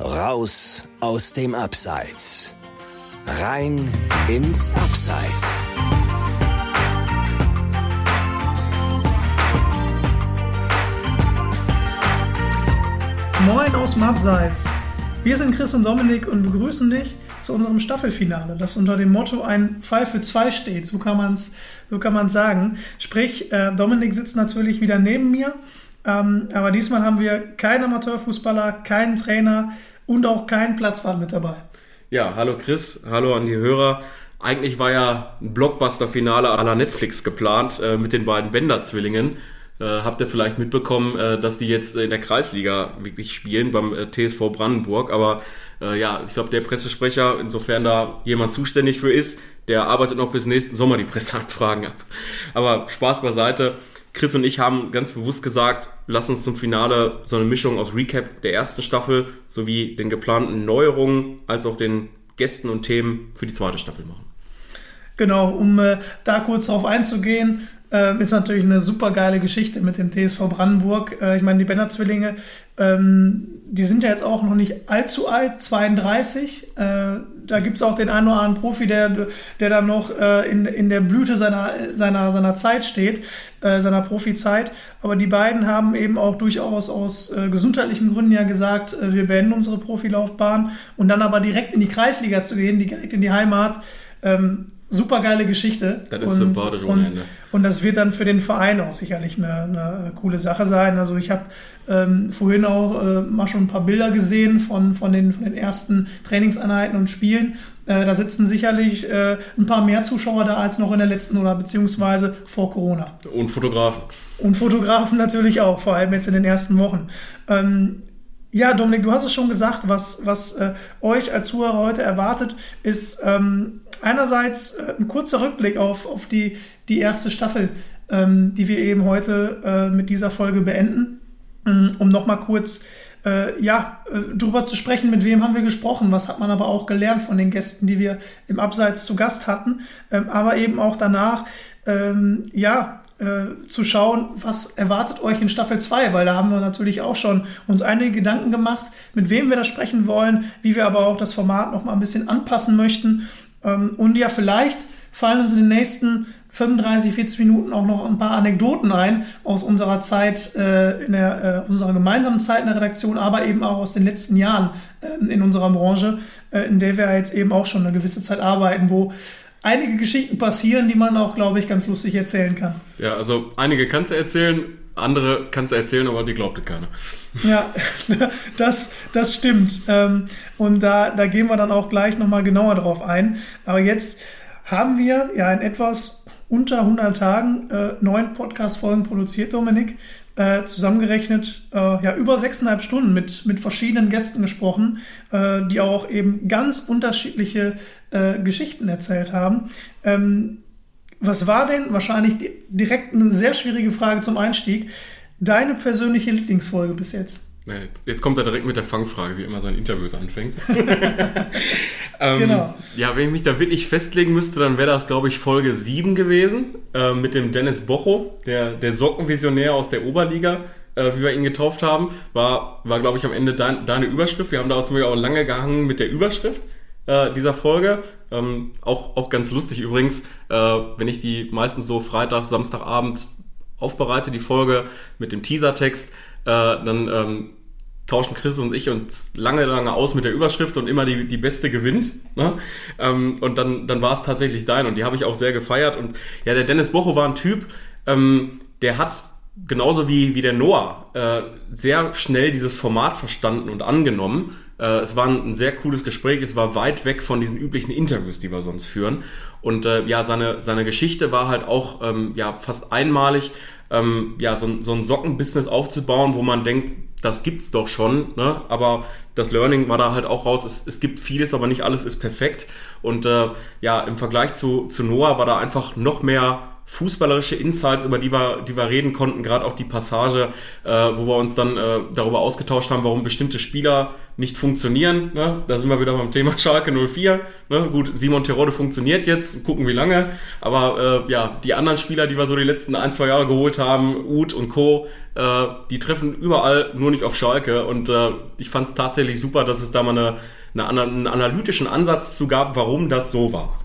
Raus aus dem Abseits. Rein ins Abseits. Moin aus dem Abseits. Wir sind Chris und Dominik und begrüßen dich zu unserem Staffelfinale, das unter dem Motto ein Fall für zwei steht. So kann man es so sagen. Sprich, äh, Dominik sitzt natürlich wieder neben mir, ähm, aber diesmal haben wir keinen Amateurfußballer, keinen Trainer und auch keinen Platzwart mit dabei. Ja, hallo Chris, hallo an die Hörer. Eigentlich war ja ein Blockbuster-Finale à la Netflix geplant äh, mit den beiden Bender-Zwillingen. Äh, habt ihr vielleicht mitbekommen, äh, dass die jetzt in der Kreisliga wirklich spielen beim äh, TSV Brandenburg. Aber äh, ja, ich glaube, der Pressesprecher, insofern da jemand zuständig für ist, der arbeitet noch bis nächsten Sommer die Presseanfragen ab. Aber Spaß beiseite. Chris und ich haben ganz bewusst gesagt, lass uns zum Finale so eine Mischung aus Recap der ersten Staffel sowie den geplanten Neuerungen als auch den Gästen und Themen für die zweite Staffel machen. Genau, um äh, da kurz drauf einzugehen, äh, ist natürlich eine super geile Geschichte mit dem TSV Brandenburg. Äh, ich meine, die Benner-Zwillinge, ähm, die sind ja jetzt auch noch nicht allzu alt, 32. Äh, da gibt es auch den einen oder anderen Profi, der, der dann noch äh, in, in der Blüte seiner, seiner, seiner Zeit steht, äh, seiner Profizeit. Aber die beiden haben eben auch durchaus aus äh, gesundheitlichen Gründen ja gesagt, äh, wir beenden unsere Profilaufbahn und dann aber direkt in die Kreisliga zu gehen, direkt in die Heimat. Ähm, super geile Geschichte. Das ist und, sympathisch ohne und, und das wird dann für den Verein auch sicherlich eine, eine coole Sache sein. Also ich habe ähm, vorhin auch äh, mal schon ein paar Bilder gesehen von, von, den, von den ersten Trainingseinheiten und Spielen. Äh, da sitzen sicherlich äh, ein paar mehr Zuschauer da als noch in der letzten oder beziehungsweise vor Corona. Und Fotografen. Und Fotografen natürlich auch, vor allem jetzt in den ersten Wochen. Ähm, ja, Dominik, du hast es schon gesagt, was, was äh, euch als Zuhörer heute erwartet, ist ähm, einerseits äh, ein kurzer Rückblick auf, auf die, die erste Staffel, ähm, die wir eben heute äh, mit dieser Folge beenden, ähm, um nochmal kurz äh, ja, äh, drüber zu sprechen, mit wem haben wir gesprochen, was hat man aber auch gelernt von den Gästen, die wir im Abseits zu Gast hatten, ähm, aber eben auch danach, ähm, ja, äh, zu schauen, was erwartet euch in Staffel 2, weil da haben wir natürlich auch schon uns einige Gedanken gemacht, mit wem wir da sprechen wollen, wie wir aber auch das Format noch mal ein bisschen anpassen möchten. Ähm, und ja, vielleicht fallen uns in den nächsten 35, 40 Minuten auch noch ein paar Anekdoten ein aus unserer Zeit, äh, in der, äh, unserer gemeinsamen Zeit in der Redaktion, aber eben auch aus den letzten Jahren äh, in unserer Branche, äh, in der wir jetzt eben auch schon eine gewisse Zeit arbeiten, wo einige Geschichten passieren, die man auch, glaube ich, ganz lustig erzählen kann. Ja, also einige kannst du erzählen, andere kannst du erzählen, aber die glaubt keiner. Ja, das, das stimmt. Ähm, und da, da gehen wir dann auch gleich nochmal genauer drauf ein. Aber jetzt haben wir ja in etwas unter 100 Tagen äh, neun Podcast-Folgen produziert, Dominik. Äh, zusammengerechnet äh, ja über sechseinhalb Stunden mit, mit verschiedenen Gästen gesprochen, äh, die auch eben ganz unterschiedliche äh, Geschichten erzählt haben. Ähm, was war denn wahrscheinlich direkt eine sehr schwierige Frage zum Einstieg? Deine persönliche Lieblingsfolge bis jetzt? Jetzt kommt er direkt mit der Fangfrage, wie immer sein Interviews anfängt. ähm, genau. Ja, wenn ich mich da wirklich festlegen müsste, dann wäre das, glaube ich, Folge 7 gewesen, äh, mit dem Dennis Bocho, der, der Sockenvisionär aus der Oberliga, äh, wie wir ihn getauft haben. War, war glaube ich, am Ende dein, deine Überschrift. Wir haben da auch, zum Beispiel auch lange gehangen mit der Überschrift äh, dieser Folge. Ähm, auch, auch ganz lustig übrigens, äh, wenn ich die meistens so Freitag, Samstagabend aufbereite, die Folge mit dem Teasertext, äh, dann ähm, tauschen Chris und ich uns lange, lange aus mit der Überschrift und immer die, die beste gewinnt. Ne? Ähm, und dann, dann war es tatsächlich dein und die habe ich auch sehr gefeiert. Und ja, der Dennis Bocho war ein Typ, ähm, der hat genauso wie, wie der Noah äh, sehr schnell dieses Format verstanden und angenommen. Äh, es war ein, sehr cooles Gespräch, es war weit weg von diesen üblichen Interviews, die wir sonst führen. Und äh, ja, seine, seine Geschichte war halt auch ähm, ja, fast einmalig, ähm, ja, so, so ein Sockenbusiness aufzubauen, wo man denkt, das gibt's doch schon, ne? aber das Learning war da halt auch raus. Es, es gibt vieles, aber nicht alles ist perfekt. Und äh, ja, im Vergleich zu, zu Noah war da einfach noch mehr fußballerische Insights, über die wir, die wir reden konnten, gerade auch die Passage, äh, wo wir uns dann äh, darüber ausgetauscht haben, warum bestimmte Spieler nicht funktionieren. Ne? Da sind wir wieder beim Thema Schalke 04. Ne? Gut, Simon Terodde funktioniert jetzt, gucken wie lange. Aber äh, ja, die anderen Spieler, die wir so die letzten ein, zwei Jahre geholt haben, Uth und Co., äh, die treffen überall nur nicht auf Schalke. Und äh, ich fand es tatsächlich super, dass es da mal eine, eine, einen analytischen Ansatz zu gab, warum das so war.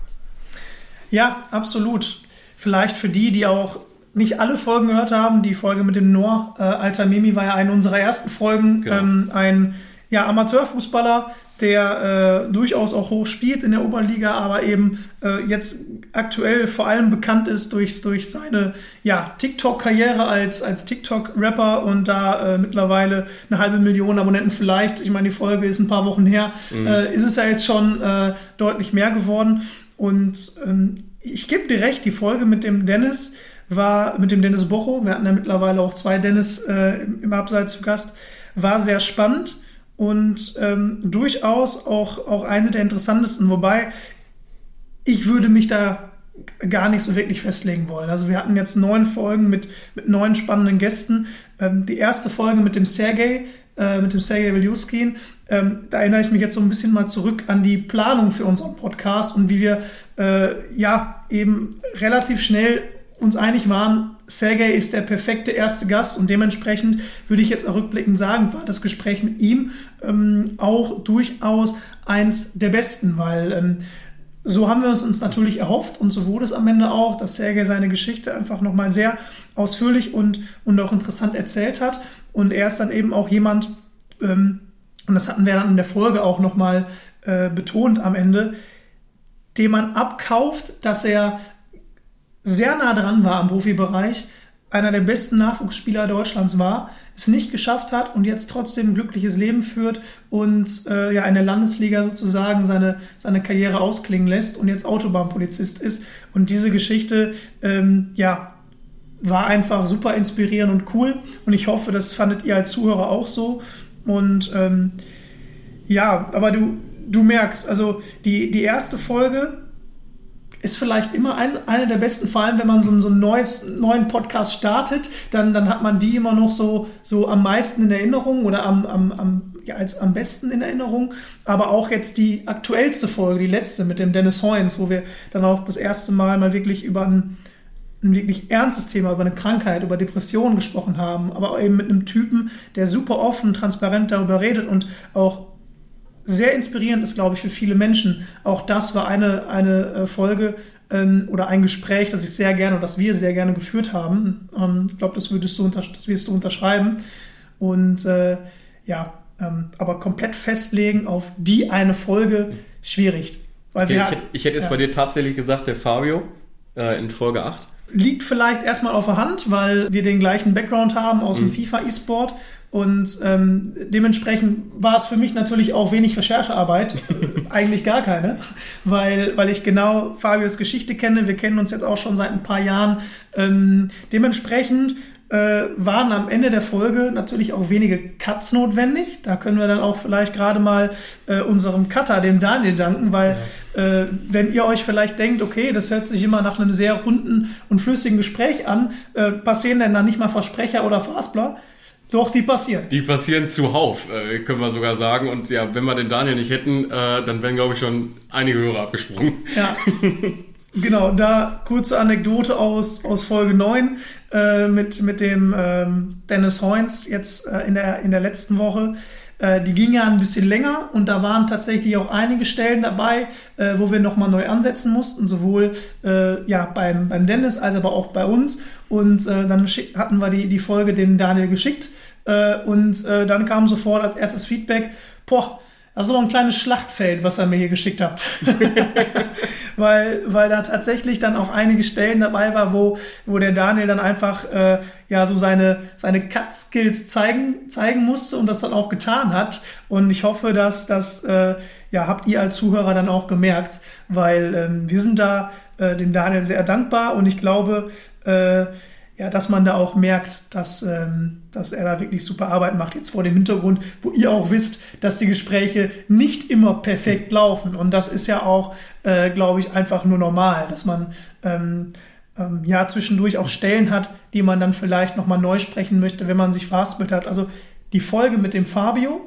Ja, absolut vielleicht für die, die auch nicht alle Folgen gehört haben, die Folge mit dem Noor äh, Alter Mimi war ja eine unserer ersten Folgen. Genau. Ähm, ein ja, Amateurfußballer, der äh, durchaus auch hoch spielt in der Oberliga, aber eben äh, jetzt aktuell vor allem bekannt ist durch, durch seine ja, TikTok-Karriere als, als TikTok-Rapper und da äh, mittlerweile eine halbe Million Abonnenten vielleicht, ich meine, die Folge ist ein paar Wochen her, mhm. Äh, ist es ja jetzt schon äh, deutlich mehr geworden. Und ähm, ich gebe dir recht, die Folge mit dem Dennis war, mit dem Dennis Bocho, wir hatten ja mittlerweile auch zwei Dennis äh, im, Abseits zu Gast, war sehr spannend und ähm, durchaus auch, auch eine der interessantesten, wobei ich würde mich da gar nicht so wirklich festlegen wollen. Also wir hatten jetzt neun Folgen mit, mit neun spannenden Gästen. Ähm, die erste Folge mit dem Sergei, äh, mit dem Sergei Viljuskin, ähm, da erinnere ich mich jetzt so ein bisschen mal zurück an die Planung für unseren Podcast und wie wir äh, ja eben relativ schnell uns einig waren, Sergei ist der perfekte erste Gast und dementsprechend würde ich jetzt auch rückblickend sagen, war das Gespräch mit ihm ähm, auch durchaus eins der besten, weil ähm, so haben wir es uns natürlich erhofft und so wurde es am Ende auch, dass Sergei seine Geschichte einfach nochmal sehr ausführlich und, und auch interessant erzählt hat. Und er ist dann eben auch jemand, ähm, und das hatten wir dann in der Folge auch nochmal äh, betont am Ende, dem man abkauft, dass er sehr nah dran war am Profibereich, einer der besten Nachwuchsspieler Deutschlands war, es nicht geschafft hat und jetzt trotzdem ein glückliches Leben führt und äh, ja in der Landesliga sozusagen seine, seine Karriere ausklingen lässt und jetzt Autobahnpolizist ist. Und diese Geschichte, ähm, ja, war einfach super inspirierend und cool. Und ich hoffe, das fandet ihr als Zuhörer auch so. Und ähm, ja, aber du, du merkst, also die, die erste Folge ist vielleicht immer ein, eine der besten, vor allem wenn man so, so einen neues, neuen Podcast startet, dann, dann hat man die immer noch so, so am meisten in Erinnerung oder am, am, am, ja, als am besten in Erinnerung. Aber auch jetzt die aktuellste Folge, die letzte mit dem Dennis Hoynes, wo wir dann auch das erste Mal mal wirklich über ein ein wirklich ernstes Thema über eine Krankheit, über Depressionen gesprochen haben, aber eben mit einem Typen, der super offen, transparent darüber redet und auch sehr inspirierend ist, glaube ich, für viele Menschen. Auch das war eine, eine äh, Folge ähm, oder ein Gespräch, das ich sehr gerne oder das wir sehr gerne geführt haben. Ähm, ich glaube, das würdest du, das wirst du unterschreiben. Und äh, ja, ähm, aber komplett festlegen auf die eine Folge, schwierig. Weil okay, wir, ich, ich, hätte jetzt ja. bei dir tatsächlich gesagt, der Fabio äh, in Folge 8 liegt vielleicht erstmal auf der Hand, weil wir den gleichen Background haben aus dem mhm. FIFA E-Sport. Und ähm, dementsprechend war es für mich natürlich auch wenig Recherchearbeit, eigentlich gar keine, weil, weil ich genau Fabios Geschichte kenne. Wir kennen uns jetzt auch schon seit ein paar Jahren. Ähm, dementsprechend äh, waren am Ende der Folge natürlich auch wenige Cuts notwendig. Da können wir dann auch vielleicht gerade mal äh, unserem Cutter, dem Daniel, danken, weil ja. äh, wenn ihr euch vielleicht denkt, okay, das hört sich immer nach einem sehr runden und flüssigen Gespräch an, äh, passieren denn da nicht mal Versprecher oder Fastbler? Doch, die passieren. Die passieren zuhauf, äh, können wir sogar sagen. Und ja, wenn wir den Daniel nicht hätten, äh, dann wären, glaube ich, schon einige Hörer abgesprungen. Ja. Genau, da kurze Anekdote aus, aus Folge 9 äh, mit, mit dem ähm, Dennis Hoynes jetzt äh, in, der, in der letzten Woche. Äh, die ging ja ein bisschen länger und da waren tatsächlich auch einige Stellen dabei, äh, wo wir nochmal neu ansetzen mussten, sowohl äh, ja, beim, beim Dennis als aber auch bei uns. Und äh, dann hatten wir die, die Folge dem Daniel geschickt und dann kam sofort als erstes Feedback, boah, das ist aber ein kleines Schlachtfeld, was er mir hier geschickt hat. weil, weil da tatsächlich dann auch einige Stellen dabei war, wo, wo der Daniel dann einfach äh, ja so seine, seine Cut-Skills zeigen, zeigen musste und das dann auch getan hat. Und ich hoffe, dass das äh, ja, habt ihr als Zuhörer dann auch gemerkt, weil ähm, wir sind da äh, dem Daniel sehr dankbar und ich glaube, äh, ja, dass man da auch merkt, dass, ähm, dass er da wirklich super Arbeit macht. Jetzt vor dem Hintergrund, wo ihr auch wisst, dass die Gespräche nicht immer perfekt laufen. Und das ist ja auch, äh, glaube ich, einfach nur normal, dass man ähm, ähm, ja zwischendurch auch Stellen hat, die man dann vielleicht nochmal neu sprechen möchte, wenn man sich verhaspelt hat. Also die Folge mit dem Fabio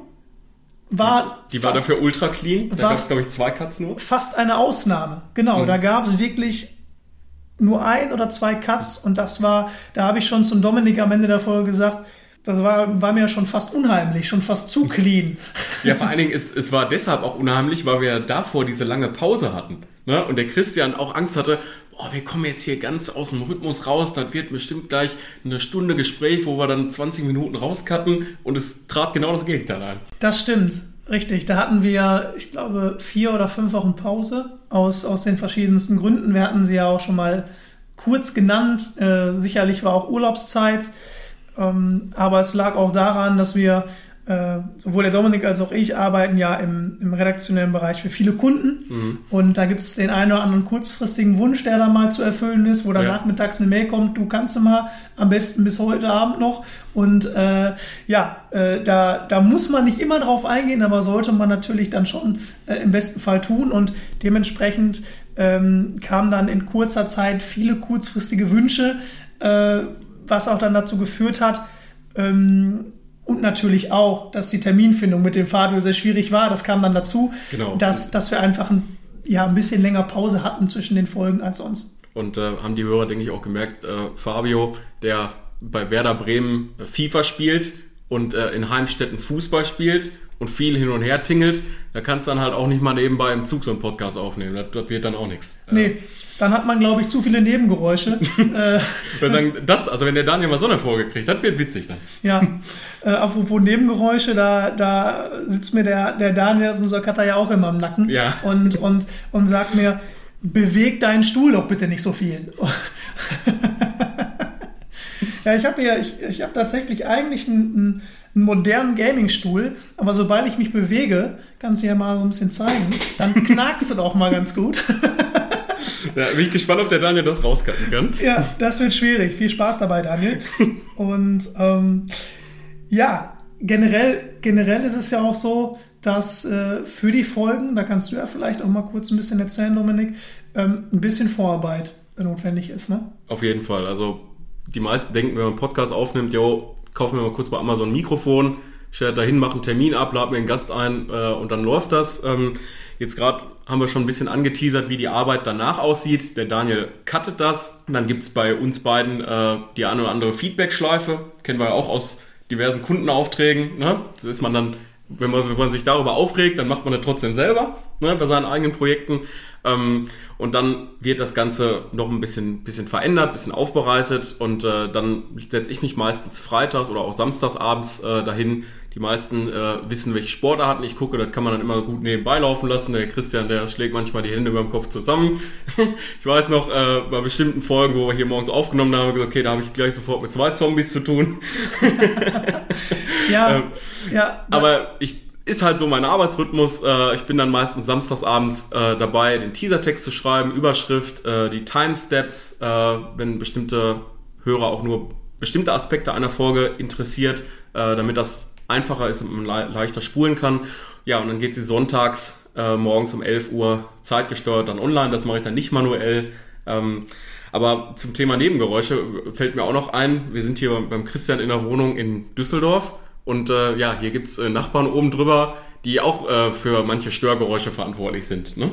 war. Die war dafür ultra clean. Da gab es, glaube ich, zwei Cuts nur. fast eine Ausnahme. Genau, Mhm. da gab es wirklich nur ein oder zwei Cuts und das war, da habe ich schon zum Dominik am Ende der Folge gesagt, das war, war mir schon fast unheimlich, schon fast zu clean. Ja, vor allen Dingen, es, es war deshalb auch unheimlich, weil wir ja davor diese lange Pause hatten. Ne? Und der Christian auch Angst hatte, boah, wir kommen jetzt hier ganz aus dem Rhythmus raus, das wird bestimmt gleich eine Stunde Gespräch, wo wir dann 20 Minuten rauscutten und es trat genau das Gegenteil ein. Das stimmt, richtig. Da hatten wir, ich glaube, vier oder fünf Wochen Pause aus, aus den verschiedensten Gründen. Wir hatten sie ja auch schon mal kurz genannt. Äh, sicherlich war auch Urlaubszeit. Ähm, aber es lag auch daran, dass wir, äh, sowohl der Dominik als auch ich, arbeiten ja im, im redaktionellen Bereich für viele Kunden. Und da gibt es den einen oder anderen kurzfristigen Wunsch, der da mal zu erfüllen ist, wo dann Ja. nachmittags eine Mail kommt, du kannst mal am besten bis heute Abend noch. Und äh, ja, äh, da, da muss man nicht immer drauf eingehen, aber sollte man natürlich dann schon äh, im besten Fall tun. Und dementsprechend ähm, kamen dann in kurzer Zeit viele kurzfristige Wünsche, äh, was auch dann dazu geführt hat, ähm, und natürlich auch, dass die Terminfindung mit dem Fabio sehr schwierig war. Das kam dann dazu, Genau. dass, dass wir einfach ein, ja, ein bisschen länger Pause hatten zwischen den Folgen als sonst. Und äh, haben die Hörer, denke ich, auch gemerkt, äh, Fabio, der bei Werder Bremen äh, FIFA spielt und äh, in Heimstetten Fußball spielt und viel hin und her tingelt, da kannst du dann halt auch nicht mal nebenbei im Zug so einen Podcast aufnehmen. Das, das wird dann auch nichts. Nee, dann hat man, glaube ich, zu viele Nebengeräusche. äh, Ich würde sagen, das, also wenn der Daniel mal so eine Folge kriegt, das wird witzig dann. ja, äh, apropos Nebengeräusche, da, da sitzt mir der, der Daniel, unser Cutter, ja auch immer im Nacken Ja. und, und, und sagt mir, beweg deinen Stuhl doch bitte nicht so viel. ja, ich habe ja, ich, ich habe tatsächlich eigentlich einen, einen, einen modernen Gaming-Stuhl, aber sobald ich mich bewege, kannst du ja mal so ein bisschen zeigen, dann knackst du doch mal ganz gut. Da bin ich gespannt, ob der Daniel das rauscutten kann. Ja, das wird schwierig. Viel Spaß dabei, Daniel. Und ähm, ja, generell, generell ist es ja auch so, dass äh, für die Folgen, da kannst du ja vielleicht auch mal kurz ein bisschen erzählen, Dominik, ähm, ein bisschen Vorarbeit notwendig ist. Ne? Auf jeden Fall. Also die meisten denken, wenn man einen Podcast aufnimmt, jo, kaufen wir mal kurz bei Amazon ein Mikrofon, stell da hin, mach einen Termin ab, lad mir einen Gast ein äh, und dann läuft das. Ähm, jetzt gerade haben wir schon ein bisschen angeteasert, wie die Arbeit danach aussieht. Der Daniel cuttet das. Und dann gibt's bei uns beiden äh, die eine oder andere Feedback-Schleife. Kennen wir ja auch aus diversen Kundenaufträgen. Ne? Das ist man dann, wenn man, wenn man sich darüber aufregt, dann macht man das trotzdem selber ne? bei seinen eigenen Projekten. Ähm, und dann wird das Ganze noch ein bisschen, bisschen verändert, bisschen aufbereitet und äh, dann setze ich mich meistens freitags oder auch samstags abends äh, dahin. Die meisten äh, wissen, welche Sportarten ich gucke, das kann man dann immer gut nebenbei laufen lassen. Der Christian, der schlägt manchmal die Hände über dem Kopf zusammen. ich weiß noch, äh, bei bestimmten Folgen, wo wir hier morgens aufgenommen haben, gesagt, okay, da habe ich gleich sofort mit zwei Zombies zu tun. Ja, Ähm, ja. Aber ich ist halt so mein Arbeitsrhythmus. Äh, ich bin dann meistens samstagsabends äh, dabei, den Teasertext zu schreiben, Überschrift, äh, die Timesteps, wenn bestimmte Hörer auch nur bestimmte Aspekte einer Folge interessiert, damit das einfacher ist und man le leichter spulen kann. Ja, und dann geht sie sonntags äh, morgens um 11 Uhr zeitgesteuert dann online. Das mache ich dann nicht manuell. Ähm, aber zum Thema Nebengeräusche fällt mir auch noch ein, wir sind hier beim Christian in der Wohnung in Düsseldorf und äh, ja, hier gibt's äh, Nachbarn oben drüber, die auch äh, für manche Störgeräusche verantwortlich sind. Ne?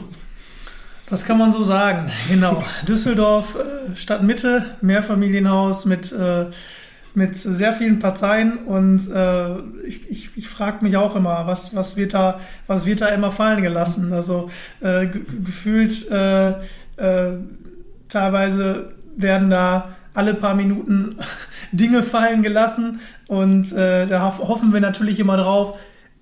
Das kann man so sagen, genau. Düsseldorf, äh, Stadtmitte, Mehrfamilienhaus mit, äh, mit sehr vielen Parteien und äh, ich, ich, ich frage mich auch immer, was, was, wird da, was wird da immer fallen gelassen? Also äh, ge- gefühlt äh, äh, teilweise werden da alle paar Minuten Dinge fallen gelassen und äh, da hoff- hoffen wir natürlich immer drauf,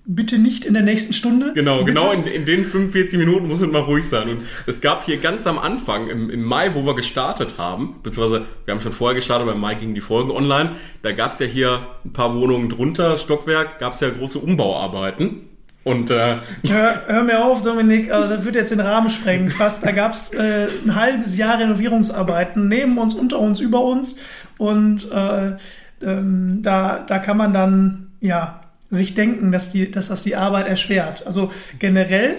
bitte nicht in der nächsten Stunde. Genau, bitte. genau in, in den 45 Minuten muss es mal ruhig sein. Und es gab hier ganz am Anfang, im, im Mai, wo wir gestartet haben, beziehungsweise wir haben schon vorher gestartet, aber im Mai gingen die Folgen online, da gab's ja hier ein paar Wohnungen drunter, Stockwerk, gab's ja große Umbauarbeiten. Und äh, Hör, hör mir auf, Dominik, also das wird jetzt den Rahmen sprengen. Fast, da gab es äh, ein halbes Jahr Renovierungsarbeiten neben uns, unter uns, über uns. Und äh, ähm, da, da kann man dann ja sich denken, dass, die, dass das die Arbeit erschwert. Also generell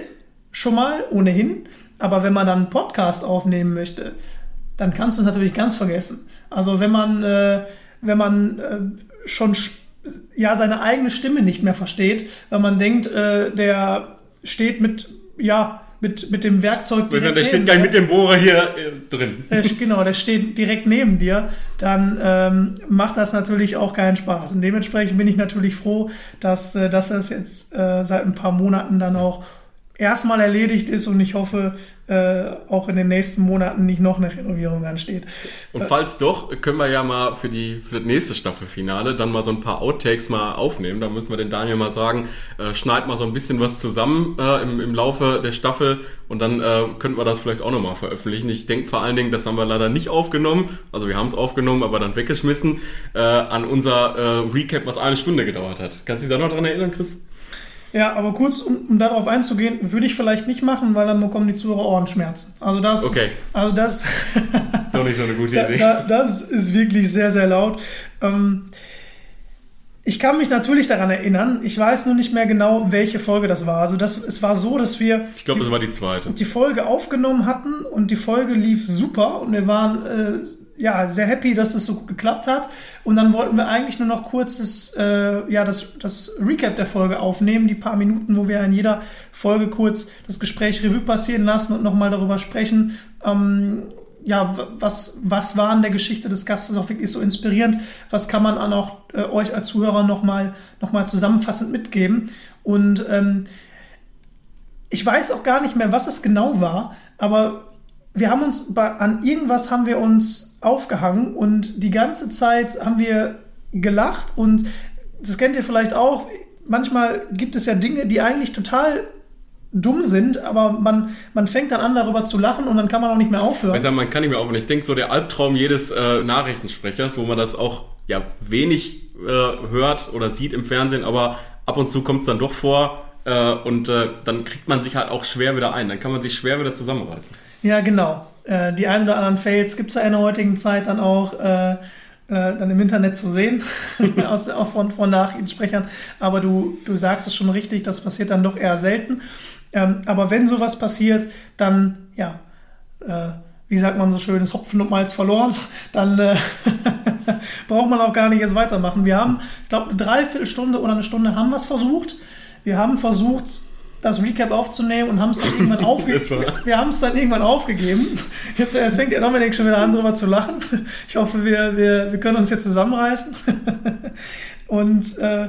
schon mal ohnehin, aber wenn man dann einen Podcast aufnehmen möchte, dann kannst du es natürlich ganz vergessen. Also wenn man, äh, wenn man äh, schon ja seine eigene Stimme nicht mehr versteht, weil man denkt, äh, der steht mit ja mit, mit dem Werkzeug direkt Der steht gleich mit dem Bohrer hier äh, drin. Der, genau, der steht direkt neben dir. Dann ähm, macht das natürlich auch keinen Spaß. Und dementsprechend bin ich natürlich froh, dass, äh, dass das jetzt äh, seit ein paar Monaten dann auch erstmal erledigt ist und ich hoffe, äh, auch in den nächsten Monaten nicht noch eine Renovierung ansteht. Und falls doch, können wir ja mal für, die, für das nächste Staffelfinale dann mal so ein paar Outtakes mal aufnehmen. Da müssen wir den Daniel mal sagen, äh, schneid mal so ein bisschen was zusammen äh, im, im Laufe der Staffel und dann äh, könnten wir das vielleicht auch nochmal veröffentlichen. Ich denke vor allen Dingen, das haben wir leider nicht aufgenommen, also wir haben es aufgenommen, aber dann weggeschmissen, äh, an unser äh, Recap, was eine Stunde gedauert hat. Kannst du dich da noch dran erinnern, Chris? Ja, aber kurz, um, um, darauf einzugehen, würde ich vielleicht nicht machen, weil dann bekommen die Zuhörer Ohrenschmerzen. Also das, okay. also das, doch nicht so eine gute Idee. Da, da, das ist wirklich sehr, sehr laut. Ähm, ich kann mich natürlich daran erinnern. Ich weiß nur nicht mehr genau, welche Folge das war. Also das, es war so, dass wir ich glaube, das war die zweite. Die Folge aufgenommen hatten und die Folge lief super und wir waren äh, ja, sehr happy, dass es so gut geklappt hat. Und dann wollten wir eigentlich nur noch kurzes, äh, ja, das, das Recap der Folge aufnehmen, die paar Minuten, wo wir in jeder Folge kurz das Gespräch Revue passieren lassen und nochmal darüber sprechen. Ähm, ja, was, was war in der Geschichte des Gastes auch wirklich so inspirierend? Was kann man an auch äh, euch als Zuhörer nochmal noch mal zusammenfassend mitgeben? Und ähm, ich weiß auch gar nicht mehr, was es genau war, aber wir haben uns bei, an irgendwas haben wir uns aufgehangen und die ganze Zeit haben wir gelacht und das kennt ihr vielleicht auch. Manchmal gibt es ja Dinge, die eigentlich total dumm sind, aber man, man fängt dann an, darüber zu lachen und dann kann man auch nicht mehr aufhören. Ich sag, man kann nicht mehr aufhören. Ich denke, so der Albtraum jedes äh, Nachrichtensprechers, wo man das auch ja wenig äh, hört oder sieht im Fernsehen, aber ab und zu kommt es dann doch vor äh, und äh, dann kriegt man sich halt auch schwer wieder ein. Dann kann man sich schwer wieder zusammenreißen. Ja, genau. Äh, die ein oder anderen Fails gibt es ja in der heutigen Zeit dann auch äh, äh, dann im Internet zu sehen, aus, auch von, von Nachrichtensprechern. Aber du, du sagst es schon richtig, das passiert dann doch eher selten. Ähm, aber wenn sowas passiert, dann, ja, äh, wie sagt man so schön, ist Hopfen und Malz verloren, dann äh, braucht man auch gar nicht erst weitermachen. Wir haben, ich glaube, eine Dreiviertelstunde oder eine Stunde haben wir es versucht. Wir haben versucht, das Recap aufzunehmen und haben es dann irgendwann aufgegeben. wir haben es dann irgendwann aufgegeben. Jetzt äh, fängt der Dominik schon wieder an, drüber zu lachen. Ich hoffe, wir, wir, wir können uns jetzt zusammenreißen. und äh,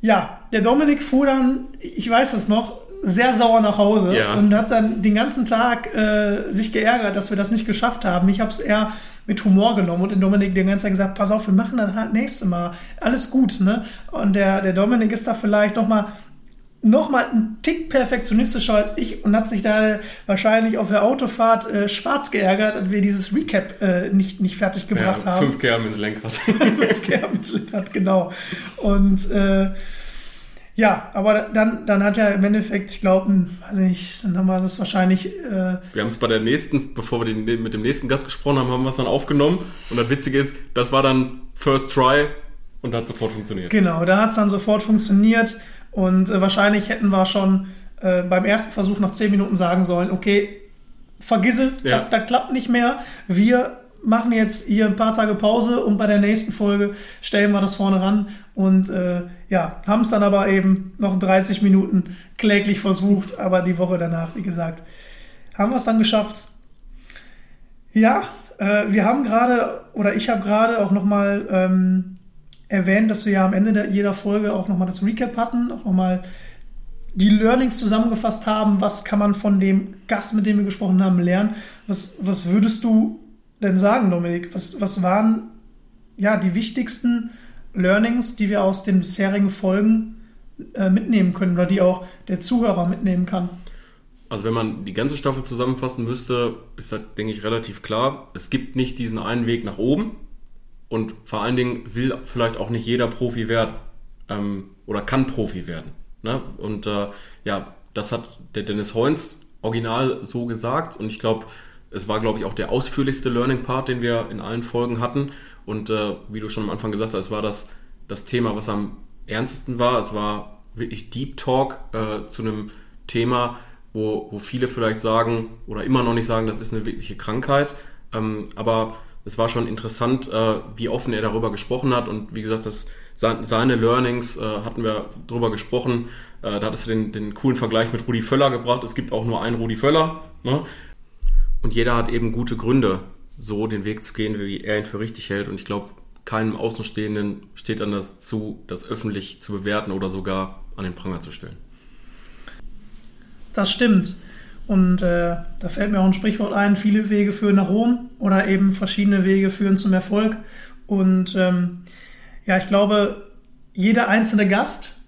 ja, der Dominik fuhr dann, ich weiß das noch, sehr sauer nach Hause ja. und hat dann den ganzen Tag äh, sich geärgert, dass wir das nicht geschafft haben. Ich habe es eher mit Humor genommen und den Dominik den ganzen Tag gesagt, pass auf, wir machen das halt nächste Mal. Alles gut, ne? Und der, der Dominik ist da vielleicht noch mal noch mal ein Tick perfektionistischer als ich und hat sich da wahrscheinlich auf der Autofahrt äh, schwarz geärgert, dass wir dieses Recap äh, nicht, nicht fertig gebracht ja, haben. Fünf Kerben ins Lenkrad. fünf Kerben ins Lenkrad, genau. Und äh, ja, aber dann, dann hat er im Endeffekt, ich glaube, weiß nicht, dann haben wir das wahrscheinlich. Äh wir haben es bei der nächsten, bevor wir den, mit dem nächsten Gast gesprochen haben, haben wir es dann aufgenommen. Und das Witzige ist, das war dann First Try und hat sofort funktioniert. Genau, da hat es dann sofort funktioniert. Und äh, wahrscheinlich hätten wir schon äh, beim ersten Versuch nach zehn Minuten sagen sollen, okay, vergiss es, ja. das, das klappt nicht mehr. Wir machen jetzt hier ein paar Tage Pause und bei der nächsten Folge stellen wir das vorne ran. Und äh, ja, haben es dann aber eben noch 30 Minuten kläglich versucht, aber die Woche danach, wie gesagt, haben wir es dann geschafft. Ja, äh, wir haben gerade, oder ich habe gerade auch nochmal ähm, erwähnt, dass wir ja am Ende der, jeder Folge auch nochmal das Recap hatten, auch nochmal die Learnings zusammengefasst haben. Was kann man von dem Gast, mit dem wir gesprochen haben, lernen? Was, was würdest du denn sagen, Dominik? Was, was waren ja die wichtigsten Learnings, die wir aus den bisherigen Folgen äh, mitnehmen können oder die auch der Zuhörer mitnehmen kann? Also wenn man die ganze Staffel zusammenfassen müsste, ist das, denke ich, relativ klar. Es gibt nicht diesen einen Weg nach oben. Und vor allen Dingen will vielleicht auch nicht jeder Profi werden ähm, oder kann Profi werden. Ne? Und äh, ja, das hat der Dennis Heunz original so gesagt. Und ich glaube, es war, glaube ich, auch der ausführlichste Learning Part, den wir in allen Folgen hatten. Und äh, wie du schon am Anfang gesagt hast, es war das, das Thema, was am ernstesten war. Es war wirklich Deep Talk äh, zu einem Thema, wo, wo viele vielleicht sagen oder immer noch nicht sagen, das ist eine wirkliche Krankheit. Ähm, aber es war schon interessant, äh, wie offen er darüber gesprochen hat. Und wie gesagt, das, seine Learnings äh, hatten wir darüber gesprochen. Äh, da hattest du den, den coolen Vergleich mit Rudi Völler gebracht. Es gibt auch nur einen Rudi Völler. Ne? Und jeder hat eben gute Gründe, so den Weg zu gehen, wie er ihn für richtig hält. Und ich glaube, keinem Außenstehenden steht dann dazu, das öffentlich zu bewerten oder sogar an den Pranger zu stellen. Das stimmt. Und äh, da fällt mir auch ein Sprichwort ein, viele Wege führen nach Rom oder eben verschiedene Wege führen zum Erfolg. Und ähm, ja, ich glaube, jeder einzelne Gast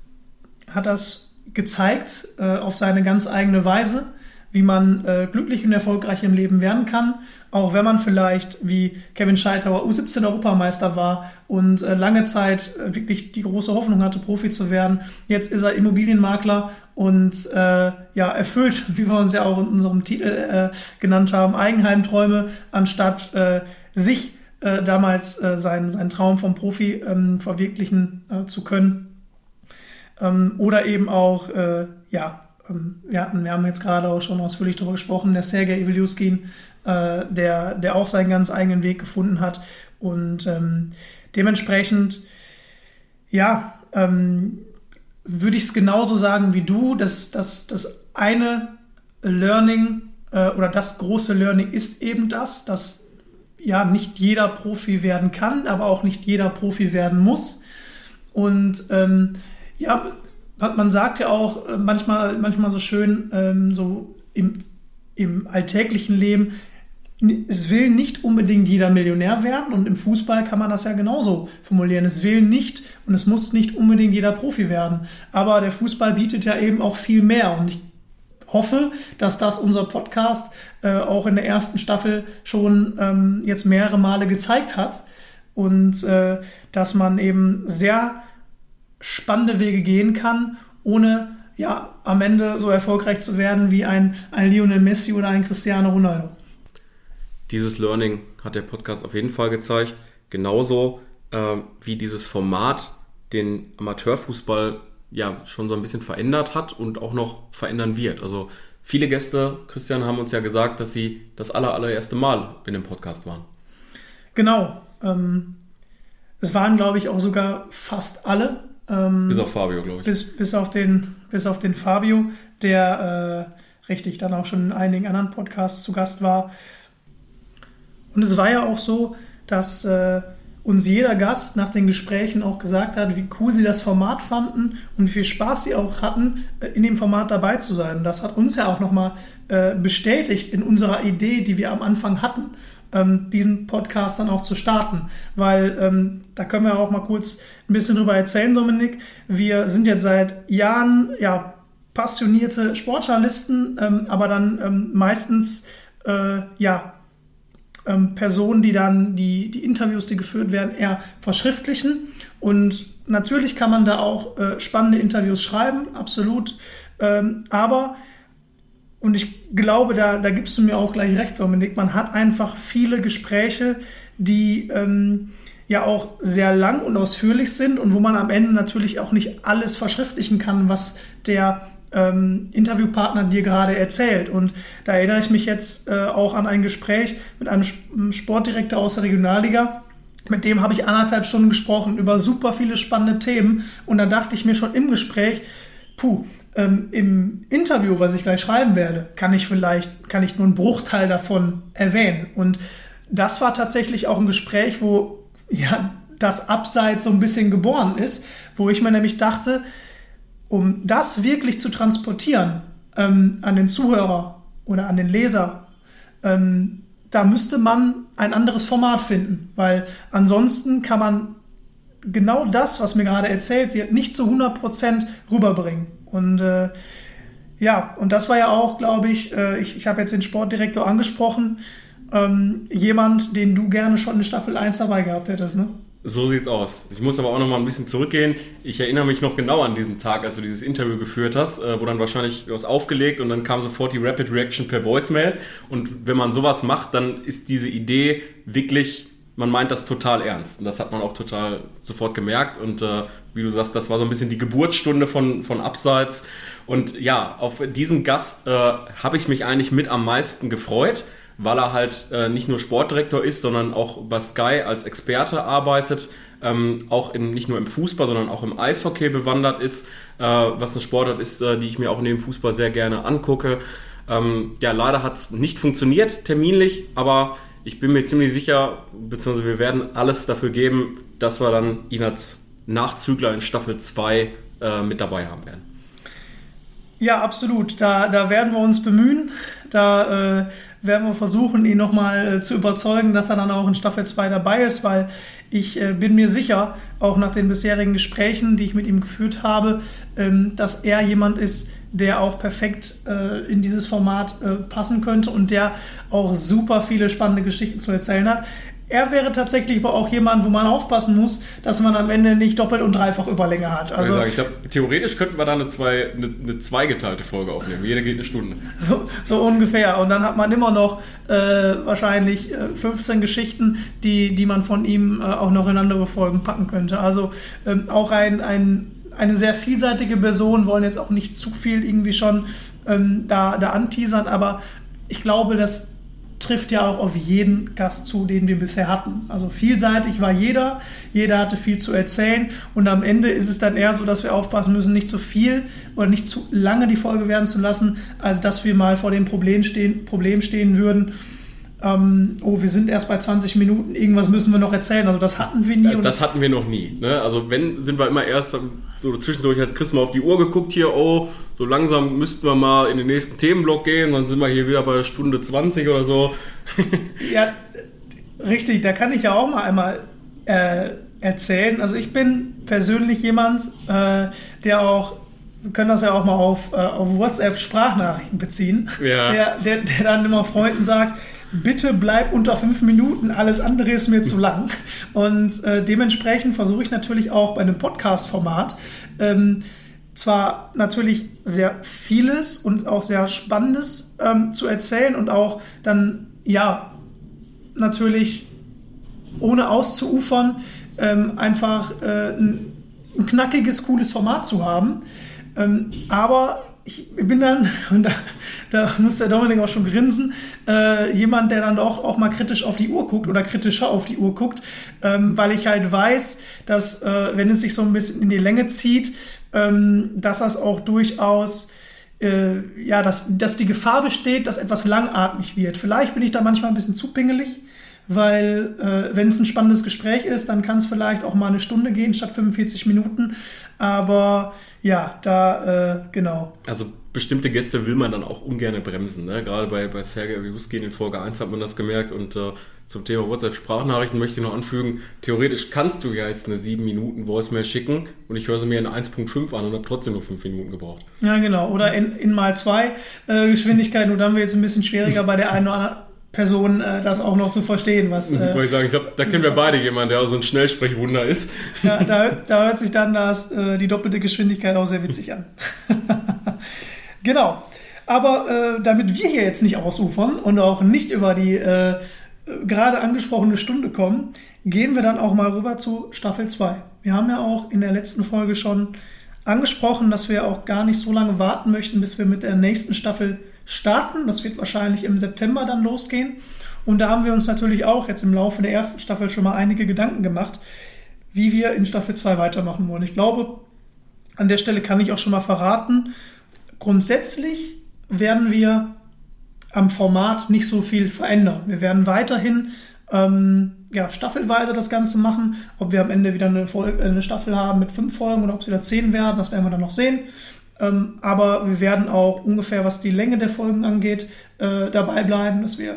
hat das gezeigt äh, auf seine ganz eigene Weise wie man äh, glücklich und erfolgreich im Leben werden kann, auch wenn man vielleicht wie Kevin Scheithauer U17 Europameister war und äh, lange Zeit äh, wirklich die große Hoffnung hatte, Profi zu werden. Jetzt ist er Immobilienmakler und äh, ja, erfüllt, wie wir uns ja auch in unserem Titel äh, genannt haben, Eigenheimträume, anstatt äh, sich damals seinen, seinen Traum vom Profi ähm, verwirklichen zu können. Ähm, oder eben auch, ja, wir, hatten, wir haben jetzt gerade auch schon ausführlich darüber gesprochen, der Sergei Iviluskin, äh, der, der auch seinen ganz eigenen Weg gefunden hat. Und ähm, dementsprechend, ja, ähm, würde ich es genauso sagen wie du, dass, dass das eine Learning äh, oder das große Learning ist eben das, dass ja nicht jeder Profi werden kann, aber auch nicht jeder Profi werden muss. Und ähm, ja, man sagt ja auch äh, manchmal, manchmal so schön, ähm, so im, im alltäglichen Leben, es will nicht unbedingt jeder Millionär werden und im Fußball kann man das ja genauso formulieren. Es will nicht und es muss nicht unbedingt jeder Profi werden. Aber der Fußball bietet ja eben auch viel mehr und ich hoffe, dass das unser Podcast äh, auch in der ersten Staffel schon ähm, jetzt mehrere Male gezeigt hat und äh, dass man eben sehr spannende Wege gehen kann, ohne ja am Ende so erfolgreich zu werden wie ein, ein Lionel Messi oder ein Cristiano Ronaldo. Dieses Learning hat der Podcast auf jeden Fall gezeigt. Genauso äh, wie dieses Format den Amateurfußball ja schon so ein bisschen verändert hat und auch noch verändern wird. Also viele Gäste, Christian, haben uns ja gesagt, dass sie das aller, allererste Mal in dem Podcast waren. Genau. Ähm, es waren, glaube ich, auch sogar fast alle. Ähm, bis auf Fabio, glaube ich. Bis, bis, auf den, bis auf den Fabio, der äh, richtig dann auch schon in einigen anderen Podcasts zu Gast war. Und es war ja auch so, dass äh, uns jeder Gast nach den Gesprächen auch gesagt hat, wie cool sie das Format fanden und wie viel Spaß sie auch hatten, äh, in dem Format dabei zu sein. Das hat uns ja auch nochmal äh, bestätigt in unserer Idee, die wir am Anfang hatten ähm, diesen Podcast dann auch zu starten. Weil ähm, da können wir auch mal kurz ein bisschen drüber erzählen, Dominik. Wir sind jetzt seit Jahren ja passionierte Sportjournalisten, ähm, aber dann ähm, meistens äh, ja ähm, Personen, die dann die, die Interviews, die geführt werden, eher verschriftlichen. Und natürlich kann man da auch äh, spannende Interviews schreiben, absolut. Ähm, aber und ich glaube, da, da gibst du mir auch gleich recht, Dominik. Man hat einfach viele Gespräche, die ähm, ja auch sehr lang und ausführlich sind und wo man am Ende natürlich auch nicht alles verschriftlichen kann, was der ähm, Interviewpartner dir gerade erzählt. Und da erinnere ich mich jetzt äh, auch an ein Gespräch mit einem Sportdirektor aus der Regionalliga. Mit dem habe ich anderthalb Stunden gesprochen über super viele spannende Themen. Und da dachte ich mir schon im Gespräch, puh, ähm, Im Interview, was ich gleich schreiben werde, kann ich vielleicht, kann ich nur einen Bruchteil davon erwähnen. Und das war tatsächlich auch ein Gespräch, wo ja das Abseits so ein bisschen geboren ist, wo ich mir nämlich dachte, um das wirklich zu transportieren ähm, an den Zuhörer oder an den Leser, ähm, da müsste man ein anderes Format finden, weil ansonsten kann man genau das, was mir gerade erzählt wird, nicht zu 100% rüberbringen. Und äh, ja, und das war ja auch, glaube ich, äh, ich, ich habe jetzt den Sportdirektor angesprochen, ähm, jemand, den du gerne schon in Staffel 1 dabei gehabt hättest, ne? So sieht's aus. Ich muss aber auch noch mal ein bisschen zurückgehen. Ich erinnere mich noch genau an diesen Tag, als du dieses Interview geführt hast, äh, wo dann wahrscheinlich hast aufgelegt und dann kam sofort die Rapid Reaction per Voicemail. Und wenn man sowas macht, dann ist diese Idee wirklich man meint das total ernst. Und das hat man auch total sofort gemerkt. Und äh, wie du sagst, das war so ein bisschen die Geburtsstunde von, von Abseits. Und ja, auf diesen Gast äh, habe ich mich eigentlich mit am meisten gefreut. weil er halt äh, nicht nur Sportdirektor ist, sondern auch bei Sky als Experte arbeitet, ähm, auch in, nicht nur im Fußball, sondern auch im Eishockey bewandert ist, äh, was eine Sportart ist, äh, die ich mir auch neben Fußball sehr gerne angucke. Ähm, ja, leider hat es nicht funktioniert terminlich, aber ich bin mir ziemlich sicher, beziehungsweise wir werden alles dafür geben, dass wir dann ihn als Nachzügler in Staffel 2 äh, mit dabei haben werden. Ja, absolut. Da, da werden wir uns bemühen. Da äh, werden wir versuchen, ihn nochmal äh, zu überzeugen, dass er dann auch in Staffel 2 dabei ist, weil ich äh, bin mir sicher, auch nach den bisherigen Gesprächen, die ich mit ihm geführt habe, ähm, dass er jemand ist, der auch perfekt äh, in dieses Format äh, passen könnte und der auch super viele spannende Geschichten zu erzählen hat. Er wäre tatsächlich aber auch jemand, wo man aufpassen muss, dass man am Ende nicht doppelt und dreifach Überlänge hat. Also, ich, ich glaube, theoretisch könnten wir da eine, zwei, eine, eine zweigeteilte Folge aufnehmen. Jede geht eine Stunde. So, so ungefähr. Und dann hat man immer noch äh, wahrscheinlich äh, 15 Geschichten, die, die man von ihm äh, auch noch in andere Folgen packen könnte. Also ähm, auch ein, ein, eine sehr vielseitige Person, wollen jetzt auch nicht zu viel irgendwie schon ähm, da, da anteasern, aber ich glaube, dass trifft ja auch auf jeden Gast zu, den wir bisher hatten. Also vielseitig war jeder, jeder hatte viel zu erzählen und am Ende ist es dann eher so, dass wir aufpassen müssen, nicht zu viel oder nicht zu lange die Folge werden zu lassen, als dass wir mal vor dem Problem stehen, Problem stehen würden ähm, oh, wir sind erst bei 20 Minuten, irgendwas müssen wir noch erzählen. Also das hatten wir nie. Ja, das hatten wir noch nie. Ne? Also wenn, sind wir immer erst, so zwischendurch hat Chris mal auf die Uhr geguckt hier, oh, so langsam müssten wir mal in den nächsten Themenblock gehen, dann sind wir hier wieder bei Stunde 20 oder so. ja, richtig, da kann ich ja auch mal einmal äh, erzählen. Also ich bin persönlich jemand, äh, der auch wir können das ja auch mal auf, äh, auf WhatsApp Sprachnachrichten beziehen, ja. der, der, der dann immer Freunden sagt, bitte bleib unter fünf Minuten, alles andere ist mir zu lang. Und äh, dementsprechend versuche ich natürlich auch bei einem Podcast-Format ähm, zwar natürlich sehr vieles und auch sehr Spannendes ähm, zu erzählen und auch dann, ja, natürlich ohne auszuufern, ähm, einfach äh, ein, ein, knackiges, cooles Format zu haben. Ähm, aber ich bin dann, und da, da muss der Dominik auch schon grinsen, äh, jemand, der dann doch auch mal kritisch auf die Uhr guckt oder kritischer auf die Uhr guckt, ähm, weil ich halt weiß, dass äh, wenn es sich so ein bisschen in die Länge zieht, ähm, dass das auch durchaus äh, ja, dass, dass die Gefahr besteht, dass etwas langatmig wird. Vielleicht bin ich da manchmal ein bisschen zu pingelig, weil äh, wenn es ein spannendes Gespräch ist, dann kann es vielleicht auch mal eine Stunde gehen statt 45 Minuten. Aber ja, da, äh, genau. Also bestimmte Gäste will man dann auch ungern bremsen. Ne? Gerade bei, bei Sergei Wiewuskin in Folge 1 hat man das gemerkt. Und äh, zum Thema WhatsApp-Sprachnachrichten möchte ich noch anfügen, theoretisch kannst du ja jetzt eine 7 Minuten Voicemail schicken und ich höre sie mir in 1.5 an und habe trotzdem nur 5 Minuten gebraucht. Ja, genau. Oder in, in mal 2 äh, Geschwindigkeit. Nur dann wird es ein bisschen schwieriger bei der einen oder anderen Person äh, das auch noch zu verstehen, was. Äh, Wollte ich sagen, ich glaube, da kennen wir beide jemanden, der auch so ein Schnellsprechwunder ist. Ja, da, da hört sich dann das, äh, die doppelte Geschwindigkeit auch sehr witzig an. genau. Aber äh, damit wir hier jetzt nicht ausufern und auch nicht über die äh, gerade angesprochene Stunde kommen, gehen wir dann auch mal rüber zu Staffel 2. Wir haben ja auch in der letzten Folge schon angesprochen, dass wir auch gar nicht so lange warten möchten, bis wir mit der nächsten Staffel starten. Das wird wahrscheinlich im September dann losgehen. Und da haben wir uns natürlich auch jetzt im Laufe der ersten Staffel schon mal einige Gedanken gemacht, wie wir in Staffel 2 weitermachen wollen. Ich glaube, an der Stelle kann ich auch schon mal verraten, grundsätzlich werden wir am Format nicht so viel verändern. Wir werden weiterhin ähm, ja, staffelweise das Ganze machen. Ob wir am Ende wieder eine, Folge, eine Staffel haben mit fünf Folgen oder ob es wieder zehn werden, das werden wir dann noch sehen. Ähm, aber wir werden auch ungefähr, was die Länge der Folgen angeht, äh, dabei bleiben, dass wir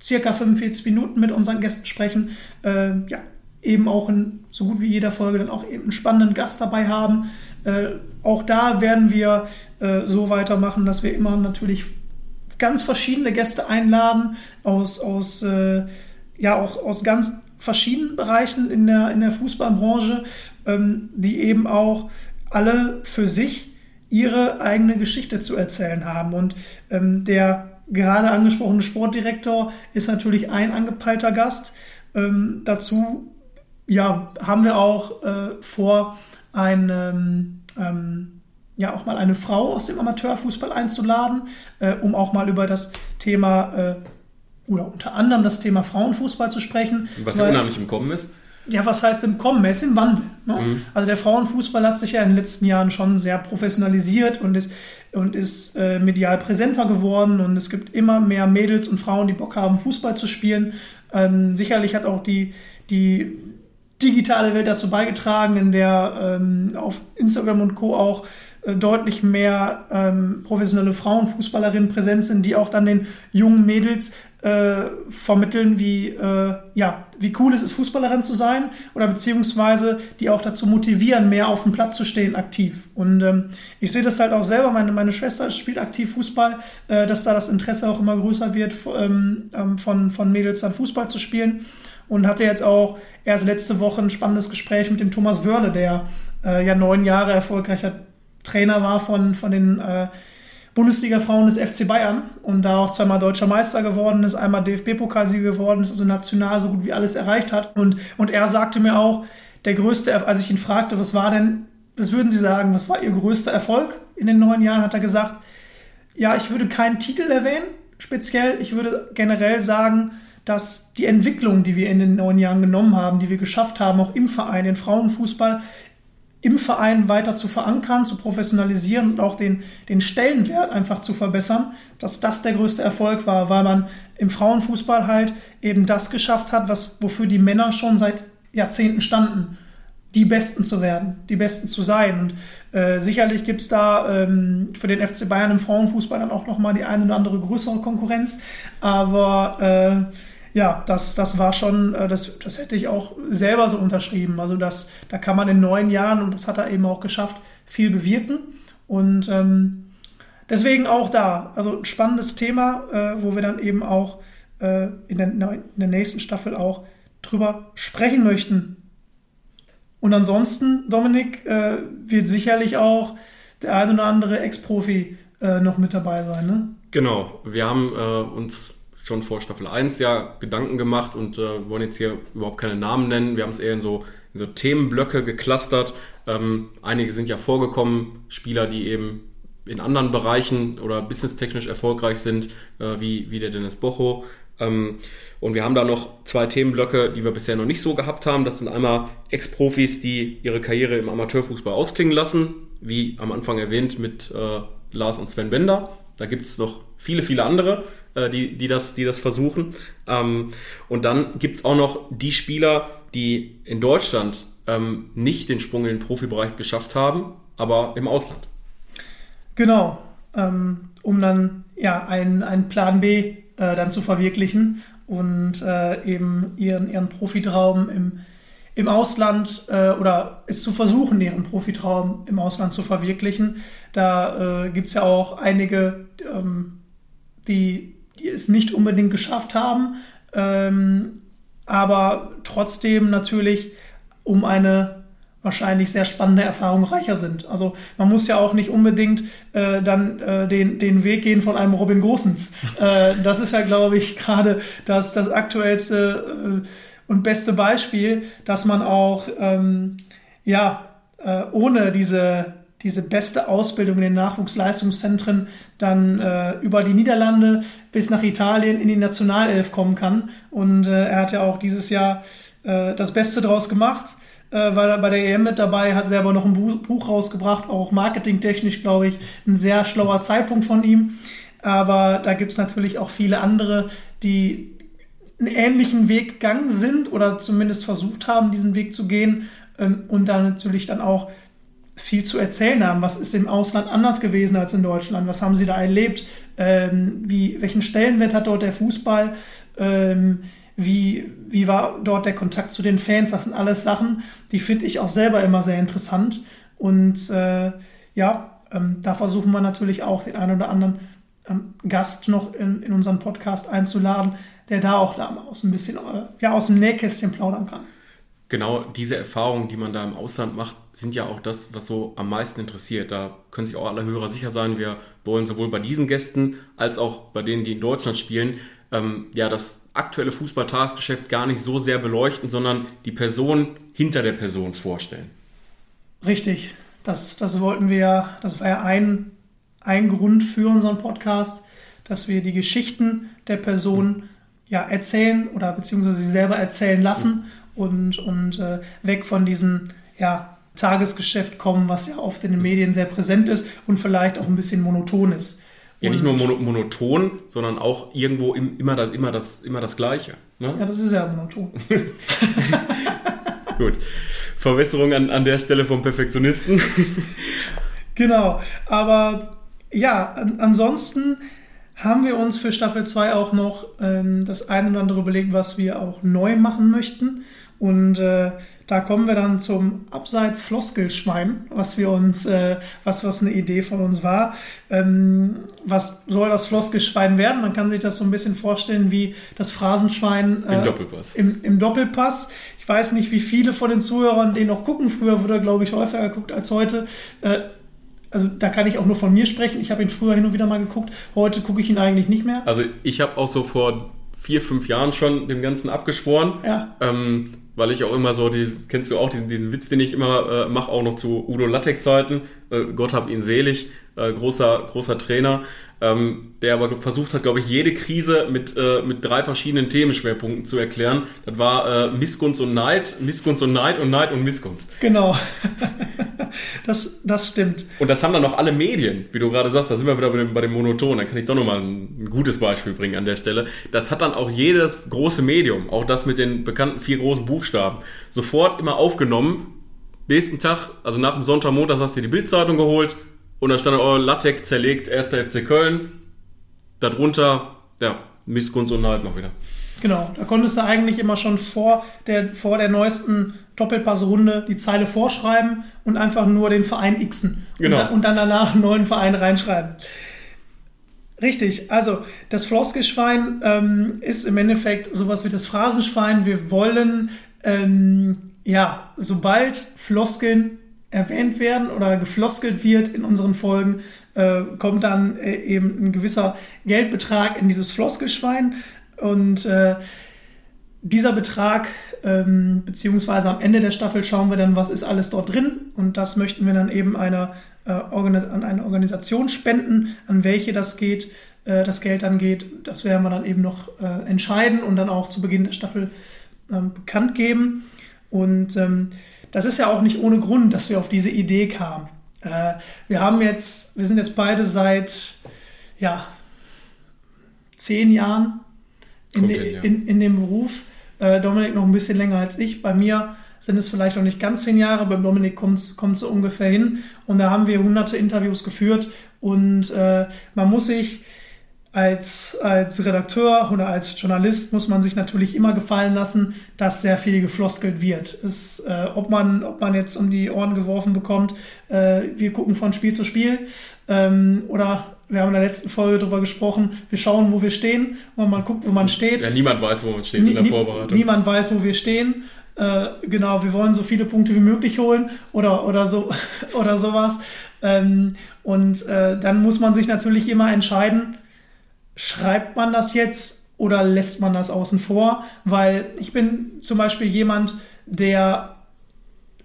circa 45 Minuten mit unseren Gästen sprechen. Äh, ja, eben auch in so gut wie jeder Folge dann auch eben einen spannenden Gast dabei haben. Äh, auch da werden wir äh, so weitermachen, dass wir immer natürlich ganz verschiedene Gäste einladen aus, aus äh, ja auch aus ganz verschiedenen Bereichen in der, in der Fußballbranche, ähm, die eben auch alle für sich ihre eigene Geschichte zu erzählen haben. Und ähm, der gerade angesprochene Sportdirektor ist natürlich ein angepeilter Gast. Ähm, dazu ja, haben wir auch äh, vor, ein, ähm, ja, auch mal eine Frau aus dem Amateurfußball einzuladen, äh, um auch mal über das Thema äh, oder unter anderem das Thema Frauenfußball zu sprechen. Was ja unheimlich im Kommen ist. Ja, was heißt im Kommen? Er ist im Wandel. Ne? Mhm. Also der Frauenfußball hat sich ja in den letzten Jahren schon sehr professionalisiert und ist, und ist äh, medial präsenter geworden und es gibt immer mehr Mädels und Frauen, die Bock haben, Fußball zu spielen. Ähm, sicherlich hat auch die, die digitale Welt dazu beigetragen, in der ähm, auf Instagram und Co. auch äh, deutlich mehr ähm, professionelle Frauenfußballerinnen präsent sind, die auch dann den jungen Mädels äh, vermitteln, wie, äh, ja, wie cool es ist, Fußballerin zu sein oder beziehungsweise die auch dazu motivieren, mehr auf dem Platz zu stehen, aktiv. Und ähm, ich sehe das halt auch selber, meine, meine Schwester spielt aktiv Fußball, äh, dass da das Interesse auch immer größer wird, ähm, ähm, von, von Mädels dann Fußball zu spielen. Und hatte jetzt auch erst letzte Woche ein spannendes Gespräch mit dem Thomas Wörle, der äh, ja neun Jahre erfolgreicher Trainer war von, von den äh, Bundesliga-Frauen des FC Bayern und da auch zweimal deutscher Meister geworden ist, einmal DFB-Pokalsieger geworden ist, also national so gut wie alles erreicht hat. Und, und er sagte mir auch, der größte, als ich ihn fragte, was war denn, was würden Sie sagen, was war Ihr größter Erfolg in den neun Jahren, hat er gesagt, ja, ich würde keinen Titel erwähnen, speziell, ich würde generell sagen, dass die Entwicklung, die wir in den neun Jahren genommen haben, die wir geschafft haben, auch im Verein, in Frauenfußball, im Verein weiter zu verankern, zu professionalisieren und auch den, den Stellenwert einfach zu verbessern, dass das der größte Erfolg war, weil man im Frauenfußball halt eben das geschafft hat, was, wofür die Männer schon seit Jahrzehnten standen, die Besten zu werden, die Besten zu sein. Und äh, sicherlich gibt es da ähm, für den FC Bayern im Frauenfußball dann auch nochmal die eine oder andere größere Konkurrenz, aber äh, ja, das, das war schon, äh, das, das hätte ich auch selber so unterschrieben. Also das, da kann man in neun Jahren, und das hat er eben auch geschafft, viel bewirken. Und ähm, deswegen auch da, also ein spannendes Thema, äh, wo wir dann eben auch äh, in, der, in der nächsten Staffel auch drüber sprechen möchten. Und ansonsten, Dominik, äh, wird sicherlich auch der ein oder andere Ex-Profi äh, noch mit dabei sein, ne? Genau, wir haben äh, uns schon vor Staffel 1 ja Gedanken gemacht und äh, wollen jetzt hier überhaupt keine Namen nennen. Wir haben es eher in so, in so Themenblöcke geclustert. Ähm, einige sind ja vorgekommen, Spieler, die eben in anderen Bereichen oder businesstechnisch erfolgreich sind, äh, wie, wie der Dennis Bocho. Ähm, und wir haben da noch zwei Themenblöcke, die wir bisher noch nicht so gehabt haben. Das sind einmal Ex-Profis, die ihre Karriere im Amateurfußball ausklingen lassen, wie am Anfang erwähnt mit äh, Lars und Sven Bender. Da gibt es noch viele, viele andere, äh, die, die, das, die das versuchen. Ähm, und dann gibt es auch noch die Spieler, die in Deutschland ähm, nicht den Sprung in den Profibereich geschafft haben, aber im Ausland. Genau, ähm, um dann ja einen, einen Plan B äh, dann zu verwirklichen und äh, eben ihren, ihren Profitraum im, im Ausland äh, oder es zu versuchen, ihren Profitraum im Ausland zu verwirklichen. Da äh, gibt es ja auch einige ähm, die, die es nicht unbedingt geschafft haben, ähm, aber trotzdem natürlich um eine wahrscheinlich sehr spannende Erfahrung reicher sind. Also man muss ja auch nicht unbedingt äh, dann äh, den, den Weg gehen von einem Robin Gosens. Äh, das ist ja, glaube ich, gerade das, das aktuellste äh, und beste Beispiel, dass man auch ähm, ja äh, ohne diese diese beste Ausbildung in den Nachwuchsleistungszentren dann äh, über die Niederlande bis nach Italien in die Nationalelf kommen kann. Und äh, er hat ja auch dieses Jahr äh, das Beste draus gemacht, äh, weil er bei der EM mit dabei hat, selber noch ein Buch, rausgebracht, auch marketingtechnisch, glaube ich, ein sehr schlauer Zeitpunkt von ihm. Aber da gibt es natürlich auch viele andere, die einen ähnlichen Weg gegangen sind oder zumindest versucht haben, diesen Weg zu gehen ähm, und dann natürlich dann auch viel zu erzählen haben. Was ist im Ausland anders gewesen als in Deutschland? Was haben sie da erlebt? Ähm, wie, welchen Stellenwert hat dort der Fußball? Ähm, wie, wie war dort der Kontakt zu den Fans? Das sind alles Sachen, die finde ich auch selber immer sehr interessant. Und äh, ja, ähm, da versuchen wir natürlich auch den einen oder anderen ähm, Gast noch in, in unseren Podcast einzuladen, der da auch da aus ein bisschen äh, ja, aus dem Nähkästchen plaudern kann genau diese Erfahrungen, die man da im Ausland macht, sind ja auch das, was so am meisten interessiert. Da können sich auch alle Hörer sicher sein. Wir wollen sowohl bei diesen Gästen als auch bei denen, die in Deutschland spielen, ähm, ja, das aktuelle Fußball-Tagesgeschäft gar nicht so sehr beleuchten, sondern die Person hinter der Person vorstellen. Richtig. Das, das wollten wir, das war ja ein, ein Grund für unseren Podcast, dass wir die Geschichten der Person ja, erzählen oder beziehungsweise sie selber erzählen lassen und, und äh, weg von diesem ja, Tagesgeschäft kommen, was ja oft in den Medien sehr präsent ist und vielleicht auch ein bisschen monoton ist. Ja, nicht nur mono monoton, sondern auch irgendwo im, immer, das, immer, das, immer das Gleiche. Ne? Ja, das ist ja monoton. Gut. Verbesserung an, an der Stelle vom Perfektionisten. genau. Aber ja, an, ansonsten haben wir uns für Staffel 2 auch noch ähm, das eine oder andere überlegt, was wir auch neu machen möchten. Und äh, da kommen wir dann zum Abseits Floskelschwein, was wir uns, äh, was, was eine Idee von uns war. Ähm, was soll das Floskelschwein werden? Man kann sich das so ein bisschen vorstellen wie das Phrasenschwein äh, im Doppelpass. Im, Im Doppelpass. Ich weiß nicht, wie viele von den Zuhörern den noch gucken. Früher wurde er, glaube ich, häufiger geguckt als heute. Äh, also da kann ich auch nur von mir sprechen. Ich habe ihn früher hin und wieder mal geguckt. Heute gucke ich ihn eigentlich nicht mehr. Also ich habe auch so vor vier, fünf Jahren schon dem Ganzen abgeschworen. Ja. Ähm, weil ich auch immer so, die, kennst du auch diesen, diesen Witz, den ich immer äh, mache, auch noch zu Udo Lattek-Zeiten. Äh, Gott hab ihn selig, äh, großer, großer Trainer, ähm, der aber versucht hat, glaube ich, jede Krise mit, äh, mit drei verschiedenen Themenschwerpunkten zu erklären. Das war äh, Missgunst und Neid, Missgunst und Neid und Neid und Missgunst. Genau. Das, das stimmt. Und das haben dann auch alle Medien, wie du gerade sagst, da sind wir wieder bei dem, bei dem Monoton, da kann ich doch nochmal ein, ein gutes Beispiel bringen an der Stelle. Das hat dann auch jedes große Medium, auch das mit den bekannten vier großen Buchstaben, sofort immer aufgenommen. Nächsten Tag, also nach dem Sonntag, Montag, hast du dir die Bildzeitung geholt und da stand oh, Lattek zerlegt, 1. FC Köln. Darunter, ja, Missgunst und Neid noch wieder. Genau, da konntest du eigentlich immer schon vor der, vor der neuesten Doppelpassrunde die Zeile vorschreiben und einfach nur den Verein xen. Genau. Und, dann, und dann danach einen neuen Verein reinschreiben. Richtig, also das Floskelschwein ähm, ist im Endeffekt sowas wie das Phrasenschwein. Wir wollen, ähm, ja, sobald Floskeln erwähnt werden oder gefloskelt wird in unseren Folgen, äh, kommt dann äh, eben ein gewisser Geldbetrag in dieses Floskelschwein. Und äh, dieser Betrag, ähm, beziehungsweise am Ende der Staffel schauen wir dann, was ist alles dort drin. Und das möchten wir dann eben einer, äh, an eine Organisation spenden, an welche das geht, äh, das Geld dann geht. Das werden wir dann eben noch äh, entscheiden und dann auch zu Beginn der Staffel ähm, bekannt geben. Und ähm, das ist ja auch nicht ohne Grund, dass wir auf diese Idee kamen. Äh, wir haben jetzt, wir sind jetzt beide seit ja, zehn Jahren in, hin, ja. in, in dem Beruf. Äh, Dominik noch ein bisschen länger als ich. Bei mir sind es vielleicht noch nicht ganz zehn Jahre, beim Dominik kommt es so ungefähr hin. Und da haben wir hunderte Interviews geführt und äh, man muss sich als, als Redakteur oder als Journalist muss man sich natürlich immer gefallen lassen, dass sehr viel gefloskelt wird. Es, äh, ob, man, ob man jetzt um die Ohren geworfen bekommt, äh, wir gucken von Spiel zu Spiel ähm, oder wir haben in der letzten Folge darüber gesprochen, wir schauen, wo wir stehen und man guckt, wo man steht. Ja, niemand weiß, wo man steht in der Vorbereitung. Niemand weiß, wo wir stehen. Äh, genau, wir wollen so viele Punkte wie möglich holen oder, oder, so, oder sowas. Ähm, und äh, dann muss man sich natürlich immer entscheiden, schreibt man das jetzt oder lässt man das außen vor? Weil ich bin zum Beispiel jemand, der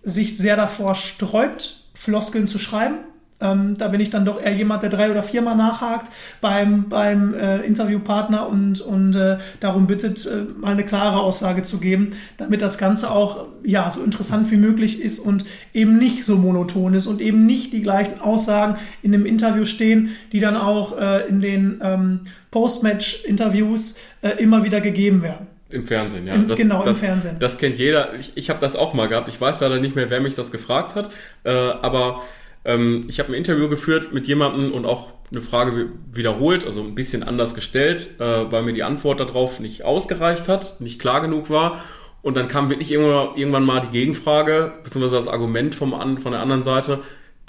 sich sehr davor sträubt, Floskeln zu schreiben ähm, da bin ich dann doch eher jemand, der drei oder viermal nachhakt beim, beim äh, Interviewpartner und, und äh, darum bittet, äh, mal eine klare Aussage zu geben, damit das Ganze auch ja, so interessant wie möglich ist und eben nicht so monoton ist und eben nicht die gleichen Aussagen in dem Interview stehen, die dann auch äh, in den ähm, Post-Match-Interviews äh, immer wieder gegeben werden. Im Fernsehen, ja. Das, genau, das, im Fernsehen. Das kennt jeder. Ich, ich habe das auch mal gehabt. Ich weiß leider nicht mehr, wer mich das gefragt hat. Äh, aber ähm, ich habe ein Interview geführt mit jemandem und auch eine Frage wiederholt, also ein bisschen anders gestellt, äh, weil mir die Antwort darauf nicht ausgereicht hat, nicht klar genug war. Und dann kam wirklich irgendwann, mal die Gegenfrage, beziehungsweise das Argument vom, von der anderen Seite,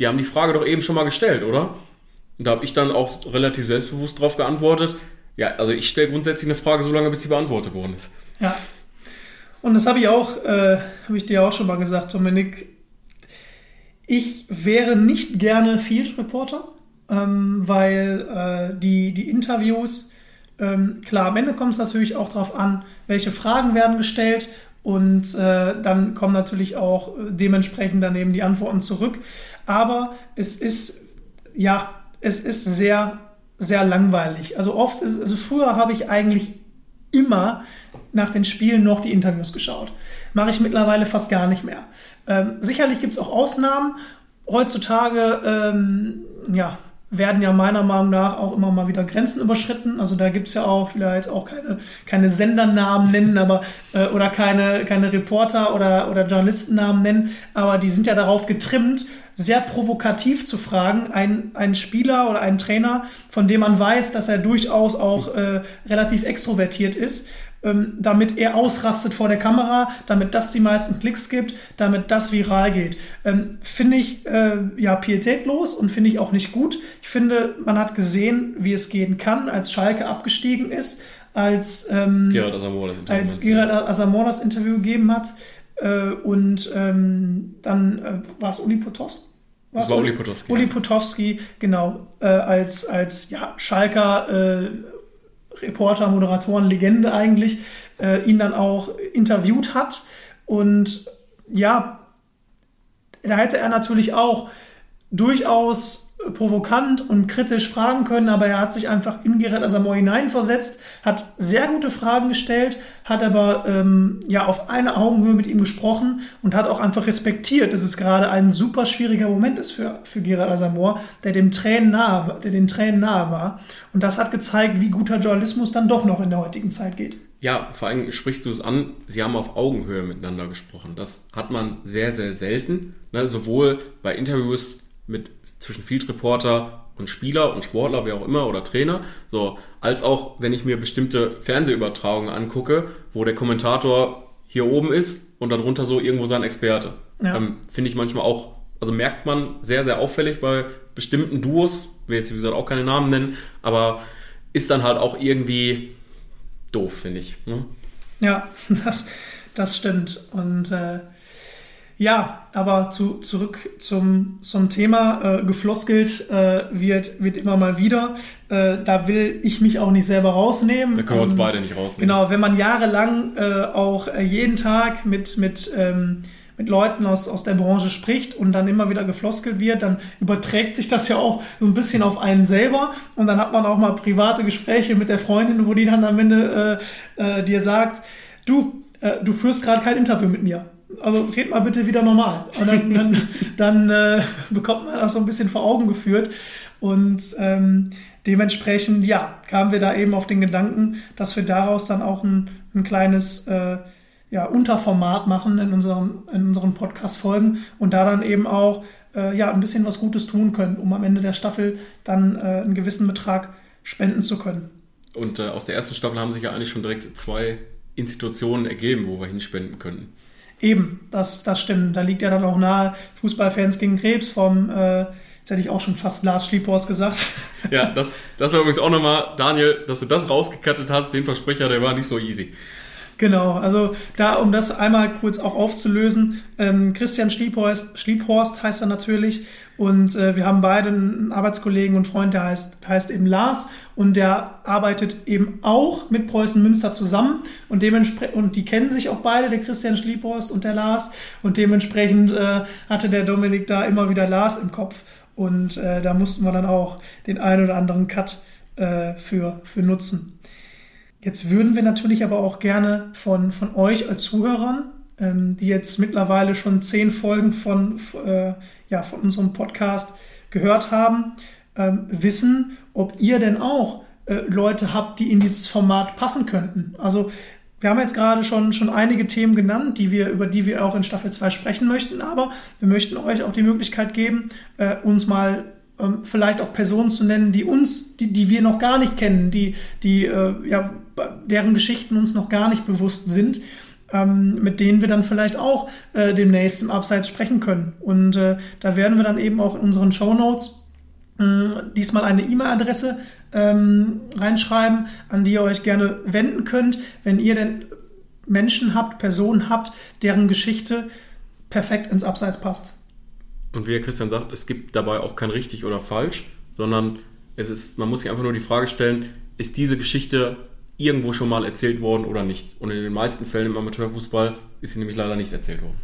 die haben die Frage doch eben schon mal gestellt, oder? Und da habe ich dann auch relativ selbstbewusst darauf geantwortet, ja, also ich stelle grundsätzlich eine Frage so lange, bis sie beantwortet worden ist. Ja. Und das habe ich auch, äh, habe ich dir auch schon mal gesagt, Dominik, ich wäre nicht gerne Field Reporter, ähm, weil äh, die, die Interviews, ähm, klar, am Ende kommt es natürlich auch darauf an, welche Fragen werden gestellt und äh, dann kommen natürlich auch äh, dementsprechend daneben die Antworten zurück. Aber es ist, ja, es ist sehr, sehr langweilig. Also oft ist, also früher habe ich eigentlich immer nach den Spielen noch die Interviews geschaut. Mache ich mittlerweile fast gar nicht mehr. Ähm, sicherlich gibt es auch Ausnahmen. Heutzutage, ähm, ja, werden ja meiner Meinung nach auch immer mal wieder Grenzen überschritten. Also da gibt es ja auch, ich will ja jetzt auch keine, keine Sendernamen nennen, aber äh, oder keine, keine Reporter oder, oder Journalistennamen nennen, aber die sind ja darauf getrimmt, sehr provokativ zu fragen, ein, ein Spieler oder einen Trainer, von dem man weiß, dass er durchaus auch äh, relativ extrovertiert ist, ähm, damit er ausrastet vor der Kamera, damit das die meisten Klicks gibt, damit das viral geht. Ähm, finde ich äh, ja pietätlos und finde ich auch nicht gut. Ich finde, man hat gesehen, wie es gehen kann, als Schalke abgestiegen ist, als ähm, Gerard Asamoah das Interview, als Gerard Asamoah das Interview gegeben hat. Äh, und ähm, dann äh, war es Uli Potowski. War Uli Potowski. Uli Potowski, genau, äh, als, als ja, Schalker äh, Reporter, Moderatoren, Legende eigentlich, äh, ihn dann auch interviewt hat. Und ja, da hätte er natürlich auch durchaus provokant und kritisch fragen können, aber er hat sich einfach in Gerard Asamoah hineinversetzt, hat sehr gute Fragen gestellt, hat aber ähm, ja auf einer Augenhöhe mit ihm gesprochen und hat auch einfach respektiert, dass es gerade ein super schwieriger Moment ist für, für Gerard Asamoah, der dem Tränen nahe, der den Tränen nahe war. Und das hat gezeigt, wie guter Journalismus dann doch noch in der heutigen Zeit geht. Ja, vor allem sprichst du es an, sie haben auf Augenhöhe miteinander gesprochen. Das hat man sehr, sehr selten. Ne? Sowohl bei Interviews mit zwischen Field Reporter und Spieler und Sportler, wie auch immer, oder Trainer, so, als auch wenn ich mir bestimmte Fernsehübertragungen angucke, wo der Kommentator hier oben ist und darunter so irgendwo sein Experte. Ja. Ähm, Finde ich manchmal auch, also merkt man sehr, sehr auffällig bei bestimmten Duos, will jetzt wie gesagt auch keine Namen nennen, aber ist dann halt auch irgendwie doof, finde ich. Ne? Ja, das, das stimmt. Und äh, ja, aber zu, zurück zum, zum Thema. Äh, gefloskelt äh, wird, wird immer mal wieder. Äh, da will ich mich auch nicht selber rausnehmen. Da können wir uns ähm, beide nicht rausnehmen. Genau, wenn man jahrelang äh, auch äh, jeden Tag mit, mit, ähm, mit Leuten aus, aus der Branche spricht und dann immer wieder gefloskelt wird, dann überträgt sich das ja auch so ein bisschen auf einen selber. Und dann hat man auch mal private Gespräche mit der Freundin, wo die dann am Ende äh, äh, dir sagt, du, äh, du führst gerade kein Interview mit mir also red mal bitte wieder normal. Und dann, dann, dann äh, bekommt man das so ein bisschen vor Augen geführt. Und ähm, dementsprechend, ja, kamen wir da eben auf den Gedanken, dass wir daraus dann auch ein, ein kleines äh, ja, Unterformat machen in unseren, in unseren Podcast-Folgen und da dann eben auch äh, ja, ein bisschen was Gutes tun können, um am Ende der Staffel dann äh, einen gewissen Betrag spenden zu können. Und äh, aus der ersten Staffel haben sich ja eigentlich schon direkt zwei Institutionen ergeben, wo wir hinspenden könnten. Eben, das, das stimmt. Da liegt ja dann auch nahe Fußballfans gegen Krebs vom, äh, jetzt hätte ich auch schon fast Lars Schliephorst gesagt. Ja, das, das war übrigens auch nochmal, Daniel, dass du das rausgekattet hast, den Versprecher, der war nicht so easy. Genau, also da, um das einmal kurz auch aufzulösen, ähm, Christian Schliebhorst, Schliebhorst heißt er natürlich und äh, wir haben beide einen Arbeitskollegen und Freund, der heißt, heißt eben Lars und der arbeitet eben auch mit Preußen Münster zusammen und dementsprechend, und die kennen sich auch beide, der Christian Schliebhorst und der Lars und dementsprechend äh, hatte der Dominik da immer wieder Lars im Kopf und äh, da mussten wir dann auch den einen oder anderen Cut äh, für, für nutzen. Jetzt würden wir natürlich aber auch gerne von, von euch als Zuhörern, ähm, die jetzt mittlerweile schon zehn Folgen von, äh, ja, von unserem Podcast gehört haben, ähm, wissen, ob ihr denn auch äh, Leute habt, die in dieses Format passen könnten. Also wir haben jetzt gerade schon, schon einige Themen genannt, die wir, über die wir auch in Staffel 2 sprechen möchten, aber wir möchten euch auch die Möglichkeit geben, äh, uns mal vielleicht auch Personen zu nennen, die uns, die, die wir noch gar nicht kennen, die, die äh, ja, deren Geschichten uns noch gar nicht bewusst sind, ähm, mit denen wir dann vielleicht auch äh, demnächst im Abseits sprechen können. Und äh, da werden wir dann eben auch in unseren Show Notes diesmal eine E-Mail-Adresse ähm, reinschreiben, an die ihr euch gerne wenden könnt, wenn ihr denn Menschen habt, Personen habt, deren Geschichte perfekt ins Abseits passt. Und wie der Christian sagt, es gibt dabei auch kein richtig oder falsch, sondern es ist, man muss sich einfach nur die Frage stellen, ist diese Geschichte irgendwo schon mal erzählt worden oder nicht? Und in den meisten Fällen im Amateurfußball ist sie nämlich leider nicht erzählt worden.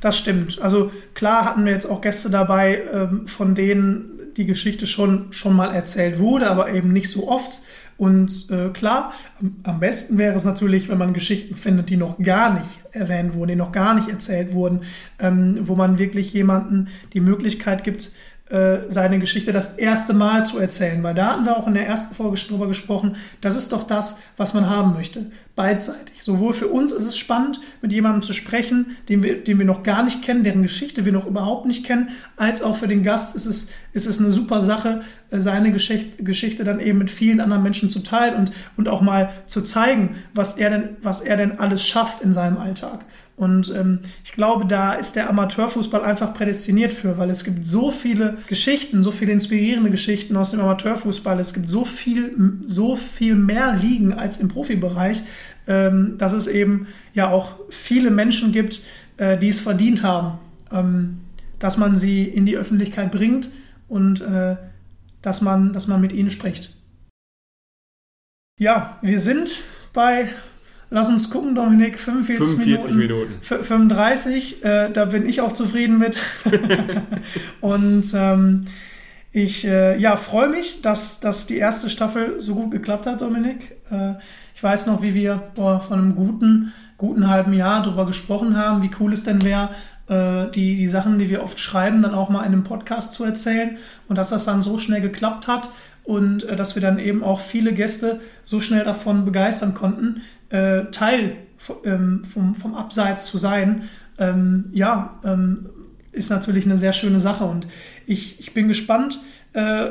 Das stimmt. Also klar hatten wir jetzt auch Gäste dabei, ähm, von denen die Geschichte schon, schon mal erzählt wurde, aber eben nicht so oft. Und äh, klar, am, am, besten wäre es natürlich, wenn man Geschichten findet, die noch gar nicht erwähnt wurden, die noch gar nicht erzählt wurden, ähm, wo man wirklich jemanden die Möglichkeit gibt, äh, seine Geschichte das erste Mal zu erzählen, weil da hatten wir auch in der ersten Folge schon drüber gesprochen, das ist doch das, was man haben möchte, beidseitig. Sowohl für uns ist es spannend, mit jemandem zu sprechen, den wir, den wir noch gar nicht kennen, deren Geschichte wir noch überhaupt nicht kennen, als auch für den Gast ist es, ist es eine super Sache, äh, seine Geschichte, Geschichte dann eben mit vielen anderen Menschen zu teilen und, und auch mal zu zeigen, was er denn, was er denn alles schafft in seinem Alltag. Und ähm, ich glaube, da ist der Amateurfußball einfach prädestiniert für, weil es gibt so viele Geschichten, so viele inspirierende Geschichten aus dem Amateurfußball. Es gibt so viel, so viel mehr Ligen als im Profibereich, ähm, dass es eben ja auch viele Menschen gibt, äh, die es verdient haben, ähm, dass man sie in die Öffentlichkeit bringt und äh, dass, man, dass man mit ihnen spricht. Ja, wir sind bei Lass uns gucken, Dominik, 45, 45 Minuten. Minuten. 35, äh, da bin ich auch zufrieden mit. und ähm, ich äh, ja, freue mich, dass, dass die erste Staffel so gut geklappt hat, Dominik. Äh, ich weiß noch, wie wir vor, vor einem guten, guten halben Jahr darüber gesprochen haben, wie cool es denn wäre, äh, die, die Sachen, die wir oft schreiben, dann auch mal in einem Podcast zu erzählen. Und dass das dann so schnell geklappt hat und äh, dass wir dann eben auch viele Gäste so schnell davon begeistern konnten, äh, Teil ähm, vom, vom Abseits zu sein, ähm, ja, ähm, ist natürlich eine sehr schöne Sache. Und ich, ich bin gespannt, äh,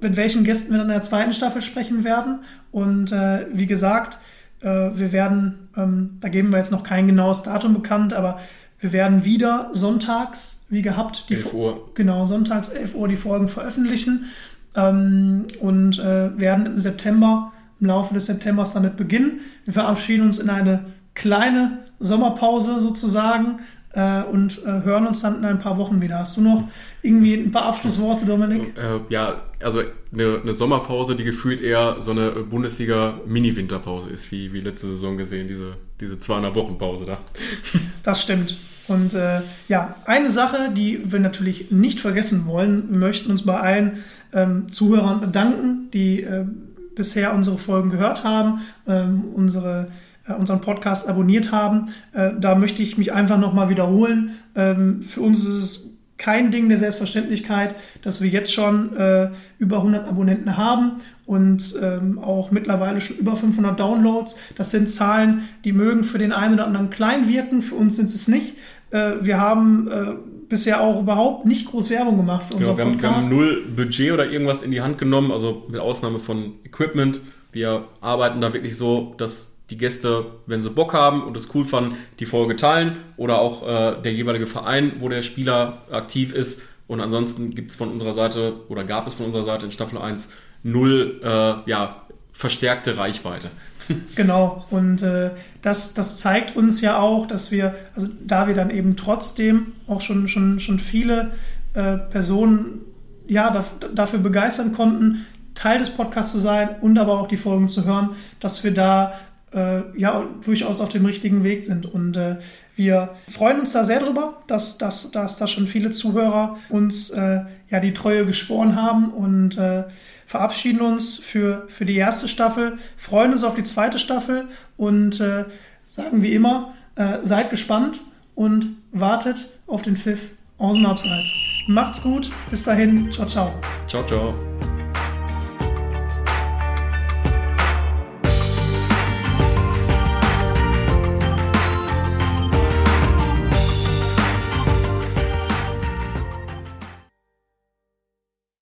mit welchen Gästen wir dann in der zweiten Staffel sprechen werden. Und äh, wie gesagt, äh, wir werden, ähm, da geben wir jetzt noch kein genaues Datum bekannt, aber wir werden wieder sonntags, wie gehabt, die 11 Uhr. genau sonntags 11 Uhr die Folgen veröffentlichen ähm, und äh, werden im September, im Laufe des Septembers damit beginnen. Wir verabschieden uns in eine kleine Sommerpause sozusagen äh, und äh, hören uns dann in ein paar Wochen wieder. Hast du noch irgendwie ein paar Abschlussworte, Dominik? Äh, ja, also eine, eine, Sommerpause, die gefühlt eher so eine Bundesliga-Mini-Winterpause ist, wie, wie letzte Saison gesehen, diese, diese 200 Wochen Pause da. Das stimmt. Und äh, ja, eine Sache, die wir natürlich nicht vergessen wollen, wir möchten uns bei allen ähm, Zuhörern bedanken, die äh, bisher unsere Folgen gehört haben, ähm, unsere, äh, unseren Podcast abonniert haben. Äh, da möchte ich mich einfach nochmal wiederholen. Ähm, für uns ist es kein Ding der Selbstverständlichkeit, dass wir jetzt schon äh, über 100 Abonnenten haben und ähm, auch mittlerweile schon über 500 Downloads. Das sind Zahlen, die mögen für den einen oder anderen klein wirken, für uns sind es nicht. Äh, wir haben äh, bisher auch überhaupt nicht groß Werbung gemacht für genau, wir haben, wir haben null Budget oder irgendwas in die Hand genommen, also mit Ausnahme von Equipment. Wir arbeiten da wirklich so, dass die Gäste, wenn sie Bock haben und es cool fanden, die Folge teilen oder auch äh, der jeweilige Verein, wo der Spieler aktiv ist. Und ansonsten gibt es von unserer Seite oder gab es von unserer Seite in Staffel 1 null äh, ja, verstärkte Reichweite. Genau, und äh, das, das zeigt uns ja auch, dass wir, also da wir dann eben trotzdem auch schon, schon, schon viele äh, Personen ja, dafür, dafür begeistern konnten, Teil des Podcasts zu sein und aber auch die Folgen zu hören, dass wir da äh, ja durchaus auf dem richtigen Weg sind. Und äh, wir freuen uns da sehr drüber, dass, dass, dass da schon viele Zuhörer uns äh, ja die Treue geschworen haben und äh, verabschieden uns für, für die erste Staffel, freuen uns auf die zweite Staffel und äh, sagen wie immer, äh, seid gespannt und wartet auf den Pfiff aus dem Abseits. Macht's gut, bis dahin, ciao, ciao. Ciao, ciao.